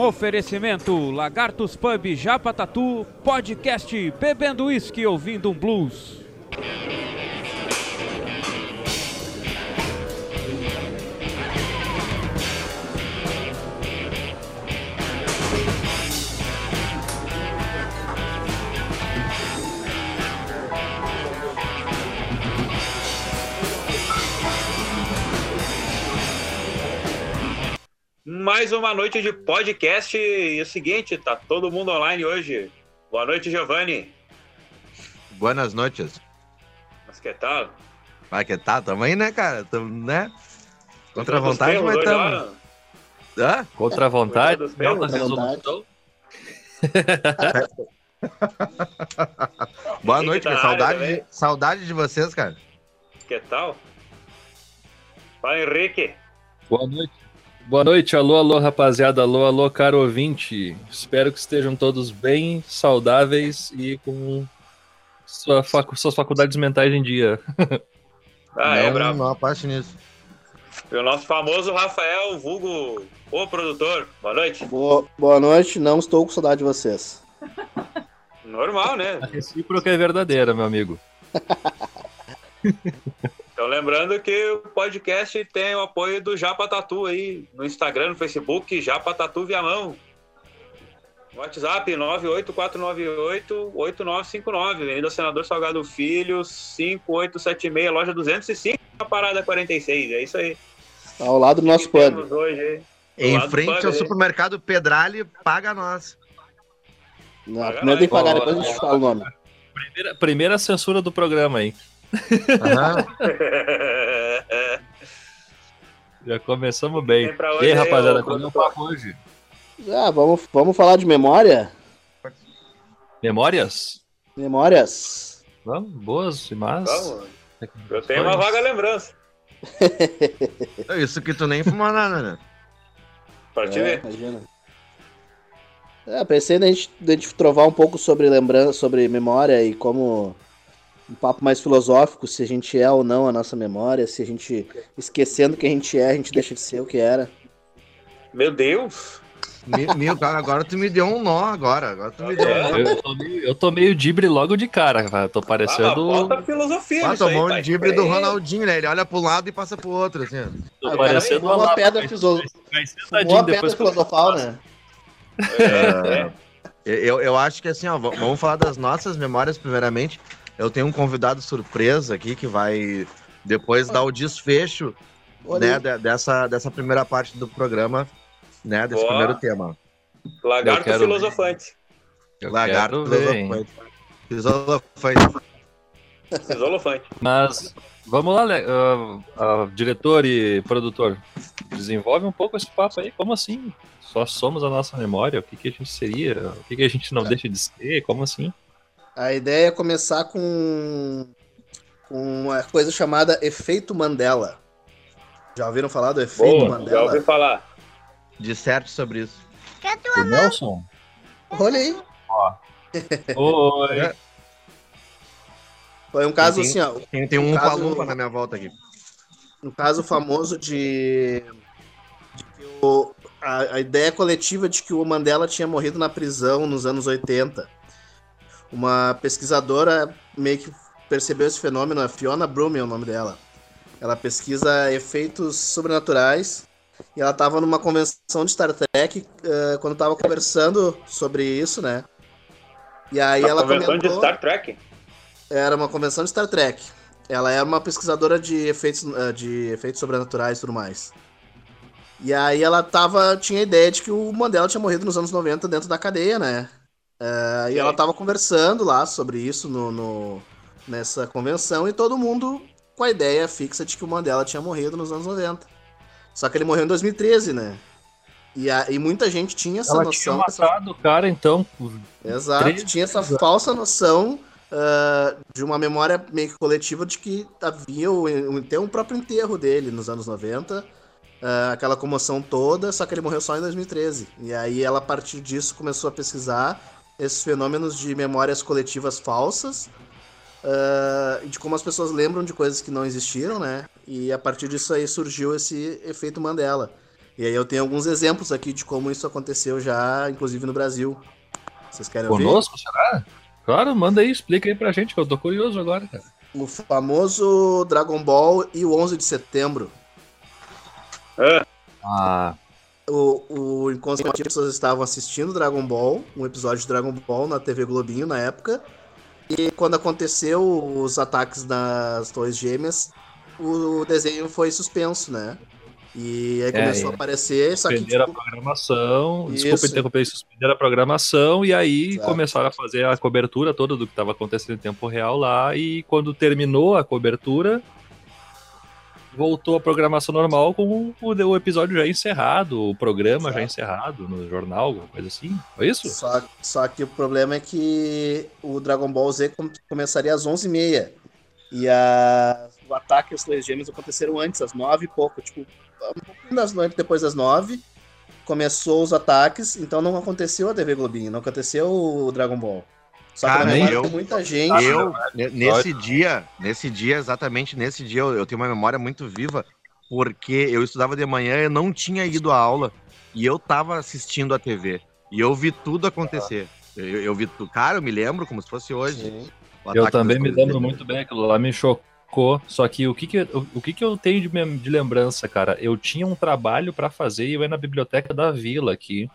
Oferecimento Lagartos Pub Japa Tatu, podcast Bebendo Whisky ouvindo um blues. Mais uma noite de podcast e é o seguinte, tá todo mundo online hoje. Boa noite, Giovanni. Buenas noites. Mas que tal? Vai que tá, tamo aí, né, cara? Tamo, né? Contra a vontade, mas tamo. Hã? Contra a vontade, não resolução. Boa noite, tá cara. área Saudade, de, saudade de vocês, cara. Que tal? Fala, Henrique. Boa noite. Boa noite, alô, alô, rapaziada, alô, alô, caro ouvinte. Espero que estejam todos bem, saudáveis e com sua facu- suas faculdades mentais em dia. Ah, é não, bravo. não apaste nisso. E o nosso famoso Rafael, vulgo o produtor. Boa noite. Boa, boa noite, não estou com saudade de vocês. Normal, né? A recíproca é verdadeira, meu amigo. Então lembrando que o podcast tem o apoio do Japa Tatu aí no Instagram, no Facebook, Japa Tatu Viamão. WhatsApp 98498-8959, Avenida Senador Salgado Filho, 5876, loja 205, na parada 46. É isso aí. Tá ao lado do nosso temos hoje Em frente ao aí. supermercado Pedrali, paga nós. Não, Paga primeiro tem que pagar, nós. depois a gente fala o nome. Primeira, primeira censura do programa aí. Aham. Já começamos bem. E aí, rapaziada, qual é o papo hoje? Ah, vamos, vamos falar de memória? Memórias? Memórias. Vamos, boas e más. Vamos. Eu tenho uma vaga lembrança. Isso que tu nem fumou nada, né? Pra te É, ver. imagina. É, pensei na gente, da gente trovar um pouco sobre lembrança, sobre memória e como um papo mais filosófico, se a gente é ou não a nossa memória, se a gente, esquecendo que a gente é, a gente deixa de ser o que era. Meu Deus. Meu, meu, cara, agora tu me deu um nó agora. Agora tu me deu É. um nó. Eu, eu tô meio, eu tô meio dibre logo de cara, cara. Tô Ah, parecendo. bota filosofia Ah, tomou tá um dibre do. Ronaldinho, né? Ele olha pro lado e passa pro outro, assim. tô Ah, parecendo uma Olavo, pedra fiso- vai Fumou sentadinho a pedra depois que eu- filosofal, né? É, é. Eu, eu acho que assim, ó, vamos falar das nossas memórias primeiramente. Eu tenho um convidado surpresa aqui que vai depois dar o desfecho né, dessa, dessa primeira parte do programa, né? Desse Boa. primeiro tema. Lagarto filosofante. Eu Lagarto filosofante. Filosofante. Filosofante. Mas vamos lá, ah, ah, diretor e produtor. Desenvolve um pouco esse papo aí. Como assim? Só somos a nossa memória? O que, que a gente seria? O que, que a gente não deixa de ser? Como assim? A ideia é começar com, com uma coisa chamada efeito Mandela. Já ouviram falar do efeito Boa, já Mandela? ouvi falar. Disserte sobre isso. O Nelson? Olha aí. Oi. Foi um caso Tem- assim, ó. Tem, tem um caso- palumpa na minha volta aqui. Um caso famoso de, de que o- a, a ideia coletiva de que o Mandela tinha morrido na prisão nos anos 80. Uma pesquisadora meio que percebeu esse fenômeno, a Fiona Brum é o nome dela. Ela pesquisa efeitos sobrenaturais e ela estava numa convenção de Star Trek eh, quando estava conversando sobre isso, né? E aí Na ela convenção comentou... de Star Trek. Era uma convenção de Star Trek. Ela era uma pesquisadora de efeitos, eh, de efeitos sobrenaturais e tudo mais. E aí ela tava, tinha a ideia de que o Mandela tinha morrido nos anos 90 dentro da cadeia, né? Eh, e ela tava conversando lá sobre isso no, no- nessa convenção e todo mundo com a ideia fixa de que o Mandela tinha morrido nos anos 90. Só que ele morreu em 2013, né? E, a- e muita gente tinha essa Ela tinha noção. essa- matado o cara, então. por- Exato, Treze tinha essa falsa noção ah, de uma memória meio que coletiva de que havia o, tem um próprio enterro dele nos anos 90, ah, aquela comoção toda, só que ele morreu só em 2013. E aí ela, a partir disso, começou a pesquisar esses fenômenos de memórias coletivas falsas, ah, e de como as pessoas lembram de coisas que não existiram, né? E a partir disso aí surgiu esse efeito Mandela. E aí eu tenho alguns exemplos aqui de como isso aconteceu já, inclusive no Brasil. Vocês querem ouvir? Conosco, será? Claro, manda aí, explica aí pra gente, que eu tô curioso agora, cara. O famoso Dragon Ball e o 11 de setembro. Ah, O, o inconsciente as pessoas estavam assistindo Dragon Ball, um episódio de Dragon Ball na TV Globinho na época. E quando aconteceu os ataques nas Torres Gêmeas, o desenho foi suspenso, né? E aí começou é. a aparecer, só que suspenderam tipo, a programação, Isso. desculpa interromper, suspenderam a programação e aí Exato. começaram a fazer a cobertura toda do que estava acontecendo em tempo real lá e quando terminou a cobertura voltou a programação normal com o, o episódio já encerrado, o programa já Exato. encerrado no jornal, alguma coisa assim. Foi isso? Só, só que o problema é que o Dragon Ball Z com- começaria às 11h30. E a, o ataque às Torres Gêmeas aconteceram antes, às 9 e pouco. Tipo, um pouquinho das noites depois das 9. Começou os ataques, então não aconteceu a TV Globinho, não aconteceu o Dragon Ball. Só que Cara, memória eu- muita gente. Eu, ne- nesse dia, nesse dia, exatamente nesse dia, eu, eu tenho uma memória muito viva, porque eu estudava de manhã, eu não tinha ido à aula, e eu tava assistindo a TV. E eu vi tudo acontecer. Eu, eu vi tudo. Cara, eu me lembro como se fosse hoje. Sim. Eu também me lembro muito bem, aquilo lá me chocou. Só que o que que, o, o que, que eu tenho de, de lembrança, cara? Eu tinha um trabalho pra fazer e eu ia na biblioteca da vila aqui.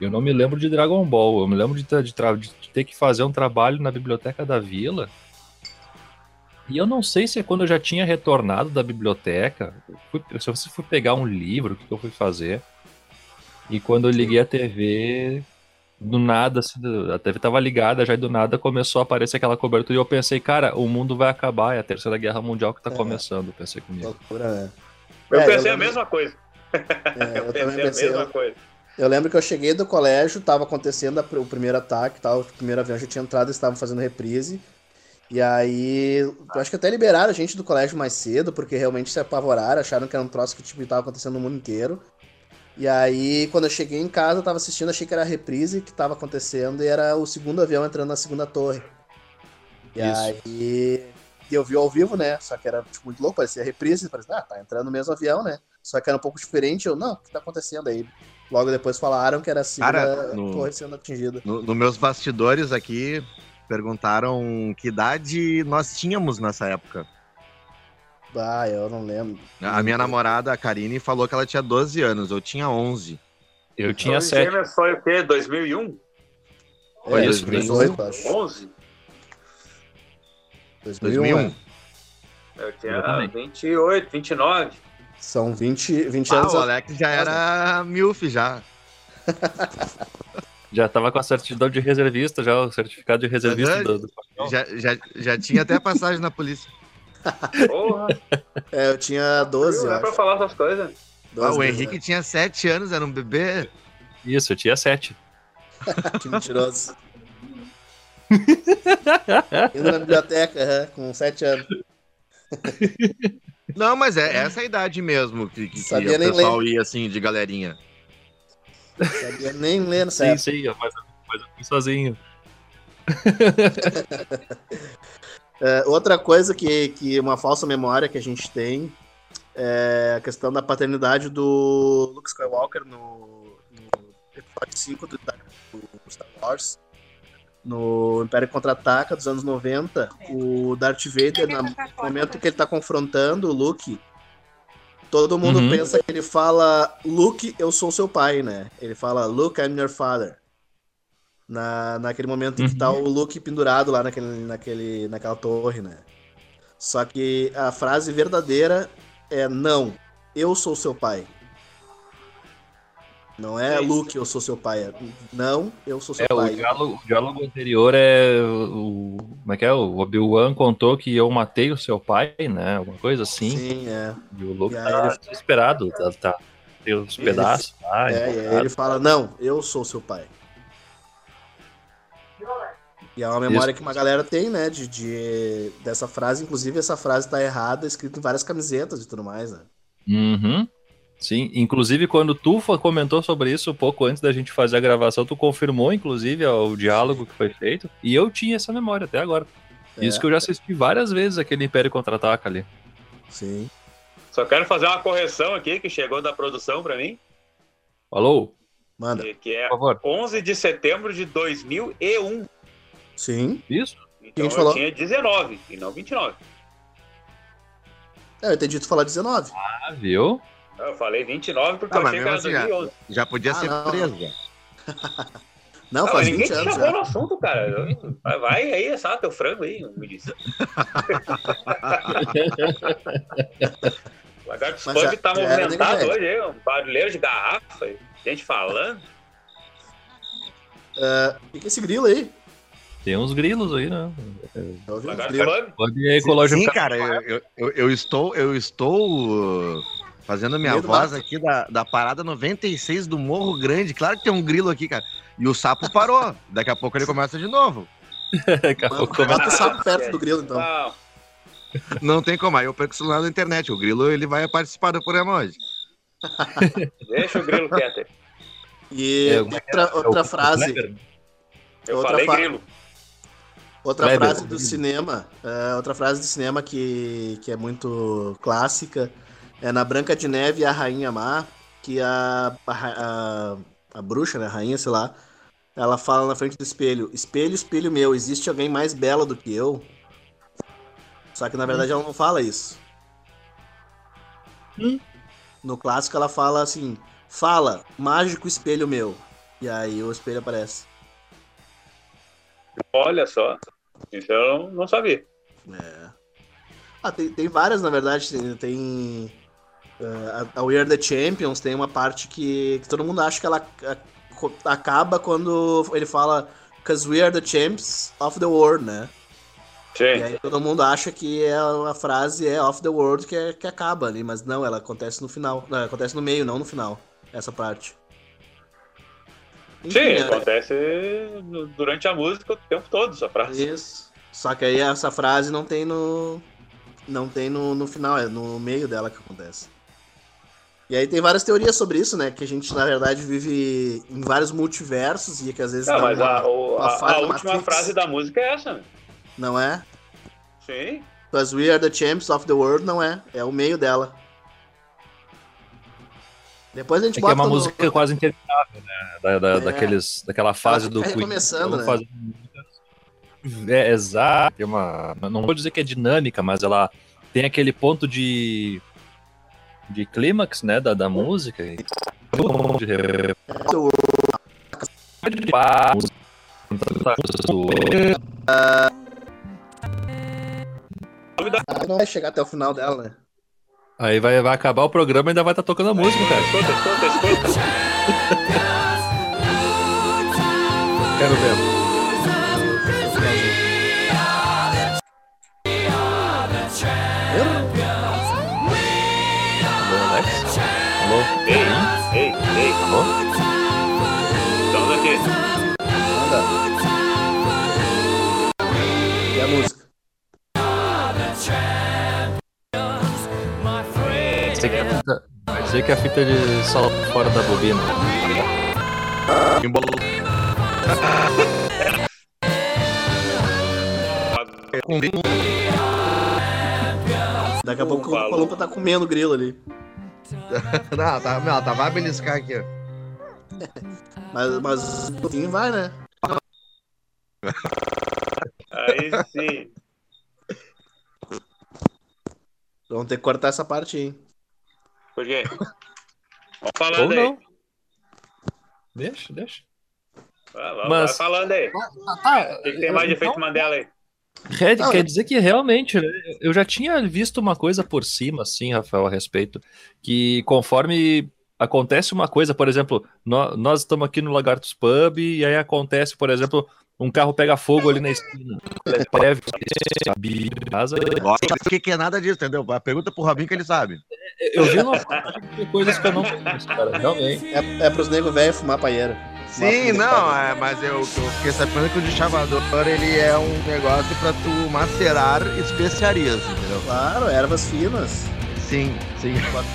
Eu não me lembro de Dragon Ball, eu me lembro de, ter- de de ter que fazer um trabalho na biblioteca da vila. E eu não sei se é quando eu já tinha retornado da biblioteca, fui- se eu fui pegar um livro, o que, que eu fui fazer. E quando eu liguei a TV, do nada, assim, do- a TV tava ligada já e do nada começou a aparecer aquela cobertura e eu pensei, cara, o mundo vai acabar, é a terceira guerra mundial que tá É. começando, eu pensei comigo. Loucura, né? Eu É, pensei eu a mesma coisa. É, Eu, eu pensei a mesma Eu, coisa. Eu lembro que eu cheguei do colégio, tava acontecendo o primeiro ataque, tal, o primeiro avião já tinha entrado, eles estavam fazendo reprise. E aí, eu acho que até liberaram a gente do colégio mais cedo, porque realmente se apavoraram, acharam que era um troço que tipo, tava acontecendo no mundo inteiro. E aí, quando eu cheguei em casa, eu tava assistindo, achei que era a reprise que tava acontecendo e era o segundo avião entrando na segunda torre. E Isso. aí, eu vi ao vivo, né? Só que era tipo, muito louco, parecia reprise, parecia, ah, tá entrando no mesmo avião, né? Só que era um pouco diferente, eu, não, o que tá acontecendo aí? Logo depois falaram que era a segunda Cara, no- torre sendo atingida. No, no meus bastidores aqui, perguntaram que idade nós tínhamos nessa época. Ah, eu não lembro. A minha namorada, a Karine, falou que ela tinha 12 anos, eu tinha 11. Eu tinha Torres sete. Gêmeas foi o quê? 2001? Foi é, 2018, acho. 11? 2001. 2001. é. Eu tinha Exatamente. 28, 29. São 20, 20 Ah, anos. o Alex já era milf já. Já tava com a certidão de reservista, já o certificado de reservista do, do. Já, já, já tinha até passagem na polícia. Porra, É, eu tinha 12, eu não é pra falar essas coisas. 12, Ah, o né? Henrique tinha 7 anos, era um bebê. Isso, eu tinha sete. Que mentiroso. Indo na biblioteca, aham, com 7 anos. Não, mas é essa a idade mesmo que, que, que Sabia o nem pessoal ia assim, de galerinha. Sabia nem ler no Sim, certo. sim, mas, mas eu fui sozinho. É, outra coisa que, que uma falsa memória que a gente tem é a questão da paternidade do Luke Skywalker no, no episódio 5 do, do Star Wars. No Império Contra-Ataca dos anos 90, o Darth Vader, no momento que ele tá confrontando o Luke, todo mundo Uhum. pensa que ele fala Luke, eu sou seu pai, né? Ele fala Luke, I'm your father. Na, naquele momento em que tá o Luke pendurado lá naquele, naquele, naquela torre, né? Só que a frase verdadeira é não, eu sou seu pai. Não é Sim. Luke, eu sou seu pai. É, não, eu sou seu É, o pai. diálogo, o diálogo anterior é o. Como é que é? O Obi-Wan contou que eu matei o seu pai, né? Alguma coisa assim. Sim, é. E o Luke E tá ele- desesperado, tá, tá. Tem os pedaços lá. É, e ele fala, não, eu sou seu pai. E é uma memória que uma galera tem, né, de, de- dessa frase. Inclusive, essa frase tá errada, escrita em várias camisetas e tudo mais, né? Uhum. Sim, inclusive quando tu comentou sobre isso um pouco antes da gente fazer a gravação, tu confirmou, inclusive, o diálogo que foi feito, e eu tinha essa memória até agora. É, Isso que eu já assisti várias vezes aquele Império Contra-Ataca ali. Sim. Só quero fazer uma correção aqui que chegou da produção pra mim, Falou? Manda. que- que é Por favor. 11 de setembro de 2001. Sim. Isso? Então gente eu falou? tinha 19 e não 29. É, eu entendi tu falar 19. Ah, viu? Eu falei 29 porque Ah, eu achei que era assim, já- 2011. Já podia Ah, ser não. preso, já. Não, Ah, faz mas ninguém 20 te anos chamou já. no assunto, cara. Vai aí, assar teu frango aí, me disse. O Lagarto Pub tá movimentado hoje, aí, um barulheiro de garrafa, gente falando. É, O que que é esse grilo aí? Tem uns grilos aí, né? Lagarto grilo. Pub. Pode ecológico. Sim, cara, eu, eu, eu- estou, eu estou uh, fazendo minha voz aqui da, da parada 96 do Morro Grande. Claro que tem um grilo aqui, cara. E o sapo parou. Daqui a pouco ele começa de novo. Daqui a pouco começa- Bota o sapo perto do grilo, então. Não, Não tem como. Aí eu perco o celular na internet. O grilo ele vai participar do programa hoje. deixa o grilo quieto. E É, outra, É outra frase? Eu Outra falei fa- grilo. outra Kleber. frase do cinema, é, outra frase do cinema que, que é muito clássica é na Branca de Neve e a Rainha Má, que a, a, a, a bruxa, né, a rainha, sei lá, ela fala na frente do espelho, espelho, espelho meu, existe alguém mais bela do que eu? Só que na verdade ela não fala isso. Hum. No clássico ela fala assim, fala, mágico espelho meu. E aí o espelho aparece. Olha só. Isso eu não, não sabia. É. Ah, tem, tem várias, na verdade. Tem. tem eh, a, a We Are the Champions tem uma parte que, que todo mundo acha que ela a- acaba quando ele fala Because we are the champs of the world, né? E Sim. aí todo mundo acha que é a frase é of the world que, é- que acaba ali, mas não, ela acontece no final. Não, acontece no meio, não no final. Essa parte. Enfim, Sim, é- acontece durante a música o tempo todo, essa frase. Isso. Só que aí essa frase não tem no. Não tem no, no final, é no meio dela que acontece. E aí tem várias teorias sobre isso, né? Que a gente, na verdade, vive em vários multiversos e que às vezes. Não, dá mas uma- a, uma a- a última Matrix. frase da música é essa, né? Não é? Sim. Because we are the champs of the world, não é. É o meio dela. Depois a gente É que bota é uma no- música quase interminável, né? Da, da- É. daqueles, daquela fase do recomeçando, né? muitas- É, exato. Tem uma, não vou dizer que é dinâmica, mas ela tem aquele ponto de de clímax, né, da, da música. E... Não vai chegar até o final dela, né? Aí vai, vai acabar o programa e ainda vai estar tocando a música, cara. Escuta, escuta, escuta. Quero ver. Alô, Alô? Estamos aqui. Manda. E a música? Vai dizer que a fita, vai dizer que a fita ele salta fora da bobina. Embolo- Com vinho. Daqui a pouco o Palumpa tá comendo o grilo ali. Não, tá, não, tá, vai beliscar aqui. ó. Mas, mas fim vai, né? Aí sim. Vamos ter que cortar essa parte aí. Por quê? Vamos Ou falando aí. não. Deixa, deixa. Vai, vai, Mas- vai falando aí. Tá, O que, tem mais de efeito Mandela aí? Quer, Não, quer eu- dizer que realmente, né, eu já tinha visto uma coisa por cima, assim, Rafael, a respeito, que conforme acontece uma coisa, por exemplo, nó- nós estamos aqui no Lagartos Pub e aí acontece, por exemplo, um carro pega fogo ali na esquina. Sabe, casa. O que, que é nada disso, entendeu? Pergunta pro Robinho que ele sabe. Eu vi uma parte de coisas que eu não conheço, cara, realmente. É, é pros nego velho fumar paieira. Sim, não, é, mas eu, eu fiquei sabendo que o deschavador ele é um negócio pra tu macerar especiarias, entendeu? Claro, ervas finas. Sim, sim.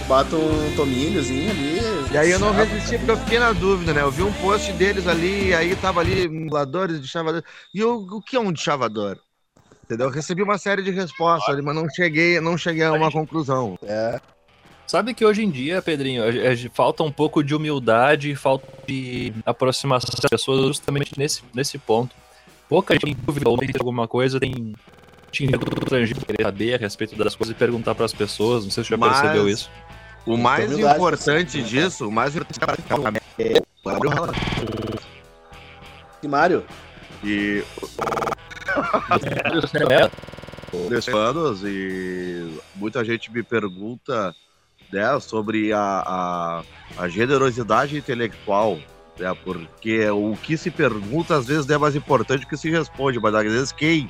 Bota, um tomilhozinho ali. E aí eu não sabe? resisti porque eu fiquei na dúvida, né? Eu vi um post deles ali, e aí tava ali, emuladores de chavador. E eu, o que é um chavador? Entendeu? Eu recebi uma série de respostas ali, mas não cheguei, não cheguei a uma conclusão. É. Sabe que hoje em dia, Pedrinho, falta um pouco de humildade, falta de aproximação das pessoas justamente nesse, nesse ponto. Pouca gente tem dúvida ou tem alguma coisa, tem tinha estrangeiro querer saber a respeito das coisas e perguntar para as pessoas. Não sei se você já Mas- percebeu isso. O mais importante né? disso, o mais importante é E Mário? e anos e muita gente me pergunta né, sobre a, a, a generosidade intelectual, né, porque o que se pergunta às vezes é mais importante do que se responde, mas às vezes quem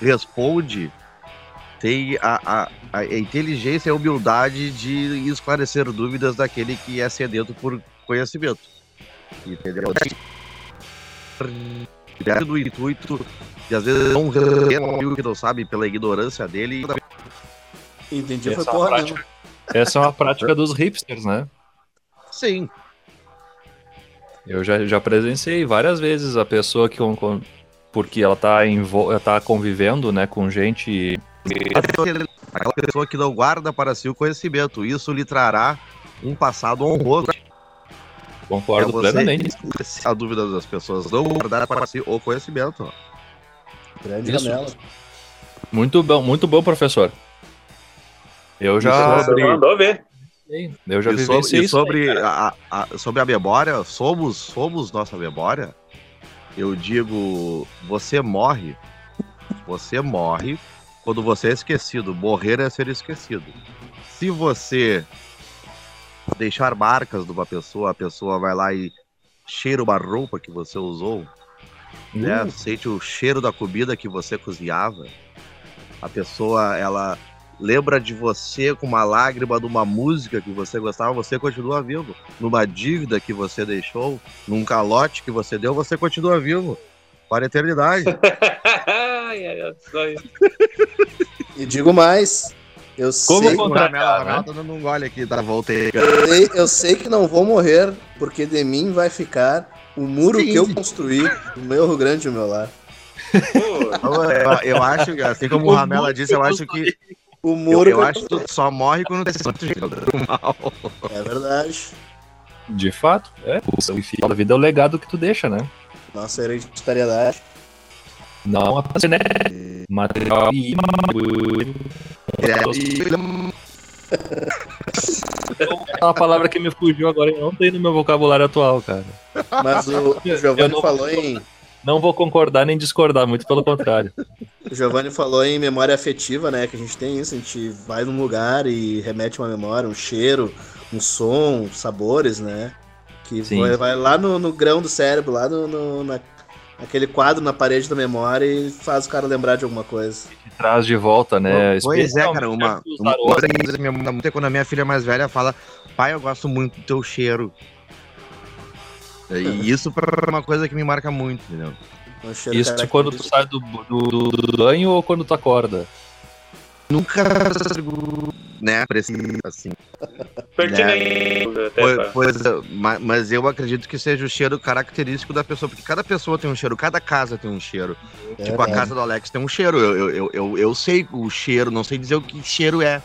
responde tem a, a, a inteligência e a humildade de esclarecer dúvidas daquele que é sedento por conhecimento. Entendeu? do intuito e às vezes não um amigo que não sabe pela ignorância dele. Entendi, Essa foi porra prática. Essa é uma prática dos hipsters, né? Sim. Eu já, já presenciei várias vezes a pessoa que, porque ela tá, envol- ela tá convivendo né, com gente. Aquela pessoa que não guarda para si o conhecimento, isso lhe trará um passado honroso. Concordo É você plenamente. A dúvida das pessoas não guardar para si o conhecimento. Grande Isso. janela. Muito bom, muito bom, professor. Eu já. sobre- Mandou ver. Eu já e sobre, e aí, sobre, cara. a, a- sobre a memória, somos, somos nossa memória. Eu digo, você morre, você morre quando você é esquecido. Morrer é ser esquecido. Se você deixar marcas de uma pessoa, a pessoa vai lá e cheira uma roupa que você usou, né? Sente o cheiro da comida que você cozinhava. A pessoa, ela lembra de você com uma lágrima de uma música que você gostava, você continua vivo. Numa dívida que você deixou, num calote que você deu, você continua vivo. Para a eternidade. E digo mais, eu Como sei, o Ramela? Ramela tá dando um gole aqui, tá? Voltei. eu sei- eu sei que não vou morrer, porque de mim vai ficar o muro Sim. que eu construí no meu Rio Grande do meu lar. Eu, eu acho que, assim como o Ramela disse, eu acho que. O Eu, muro eu que acho que tu só morre quando tem jeito do mal. É verdade. De fato, é. O final da vida é o legado que tu deixa, né? Nossa hereditariedade. Não a né? Material e é uma palavra que me fugiu agora e não tem no meu vocabulário atual, cara. Mas o, Eu Giovanni não- falou em. Não vou concordar nem discordar, muito pelo contrário. O Giovanni falou em memória afetiva, né? Que a gente tem isso, a gente vai num lugar e remete uma memória, um cheiro, um som, sabores, né? Que Sim. vai, lá no, no grão do cérebro, lá no, no- na, naquele quadro na parede da memória e faz o cara lembrar de alguma coisa. Traz de volta, né? Pois é, cara, uma, uma coisa que minha muito é quando a minha filha mais velha fala, pai, eu gosto muito do teu cheiro. E isso é uma coisa que me marca muito, entendeu? Um Isso quando tu sai do, do, do banho ou quando tu acorda? Nunca, né, precisa, assim. pertinente. Até Pois, pois, ma- mas eu acredito que seja o cheiro característico da pessoa, porque cada pessoa tem um cheiro, cada casa tem um cheiro. É tipo, a casa do Alex tem um cheiro. Eu, eu, eu, eu, eu sei o cheiro, não sei dizer o que cheiro é.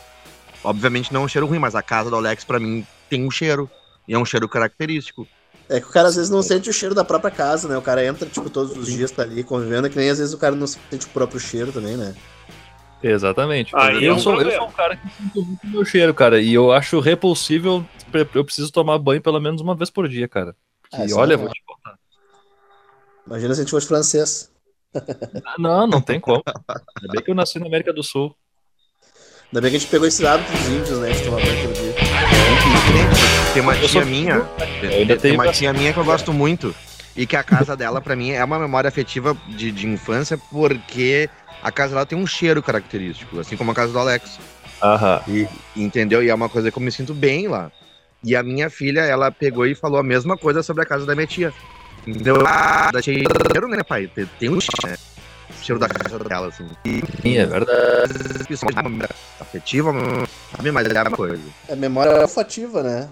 Obviamente não é um cheiro ruim, mas a casa do Alex, pra mim, tem um cheiro. E é um cheiro característico. É que o cara às vezes não sente o cheiro da própria casa, né? O cara entra, tipo, todos os dias, tá ali convivendo, é que nem às vezes o cara não sente o próprio cheiro também, né? Exatamente. Aí é eu, um sou, eu sou um cara que sinto muito meu cheiro, cara. E eu acho repulsível. Eu preciso tomar banho pelo menos uma vez por dia, cara. Ah, Que, isso olha, é vou te contar. Imagina se a gente fosse francês. Ah, Não, não tem como. Ainda bem que eu nasci na América do Sul. Ainda bem que a gente pegou esse hábito dos índios, né? De tomar banho todo dia. Tem uma tia minha. Tem uma tia minha que eu gosto muito. E que a casa dela, pra mim, é uma memória afetiva de, de infância, porque a casa dela tem um cheiro característico, assim como a casa do Alex. Aham. E, entendeu? E é uma coisa que eu me sinto bem lá. E a minha filha, ela pegou e falou a mesma coisa sobre a casa da minha tia. Entendeu? Ah, da cheiro, né, pai? Tem, tem um cheiro, né? O cheiro da casa dela, assim. E Sim, é verdade. isso é uma memória afetiva, sabe? Mas é uma coisa. É memória olfativa, né?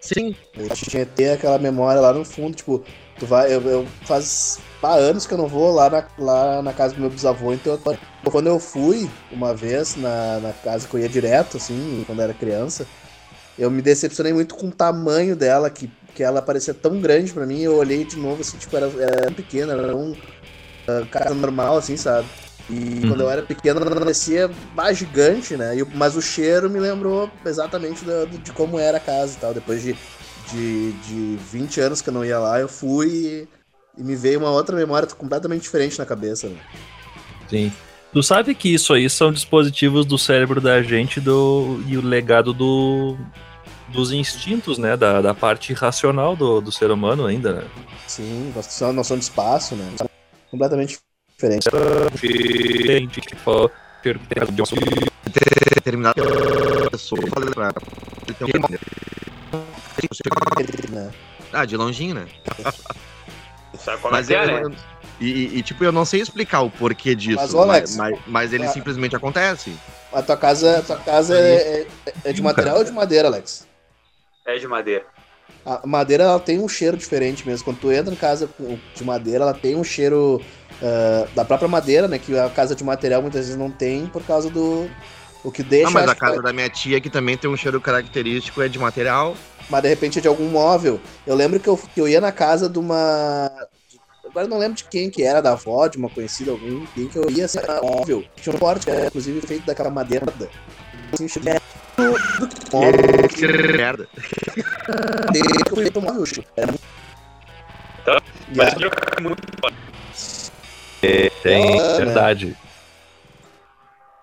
Sim. A gente tinha que ter aquela memória lá no fundo, tipo, Tu vai, eu, eu faz há anos que eu não vou lá na, lá na casa do meu bisavô em Teotônio. Quando eu fui uma vez na, na casa que eu ia direto, assim, quando eu era criança, eu me decepcionei muito com o tamanho dela, que, que ela parecia tão grande pra mim. Eu olhei de novo, assim, tipo, era, era pequena, era um casa normal, assim, sabe? E Uhum. quando eu era pequeno, ela parecia mais gigante, né? E, mas o cheiro me lembrou exatamente do- do- de como era a casa e tal. Depois de, de, de 20 anos que eu não ia lá, eu fui e, e me veio uma outra memória completamente diferente na cabeça, né? Sim. Tu sabe que isso aí são dispositivos do cérebro da gente do, e o legado do, dos instintos, né? Da, da parte racional do, do ser humano ainda, né? Sim, noção, noção de espaço, né? Completamente diferente. Gente que fala- Determinada pessoa. Né? Ah, de longinho, né? Sabe é Mas é, né? e, e- e, tipo, eu não sei explicar o porquê disso. Mas, ô, Alex, mas, mas- mas ele a- simplesmente acontece. A tua casa, a tua casa é, é- é de material ou de madeira, Alex? É de madeira. A madeira ela tem um cheiro diferente mesmo. Quando tu entra em casa de madeira, ela tem um cheiro ah, da própria madeira, né? Que a casa de material muitas vezes não tem por causa do. O que deixa. Ah, mas a que- casa da minha tia, que também tem um cheiro característico, é de material. mas de repente é de algum móvel. Eu lembro que eu, que eu ia na casa de uma. Agora eu não lembro de quem que era, da avó, de uma conhecida, algum, quem que eu ia, assim, era móvel. Tinha um porte, inclusive, feito daquela madeira. Assim, do móvel, Que merda. que eu fui móvel, Chico. Era muito- Mas a- é muito Tem, Ah, né? verdade.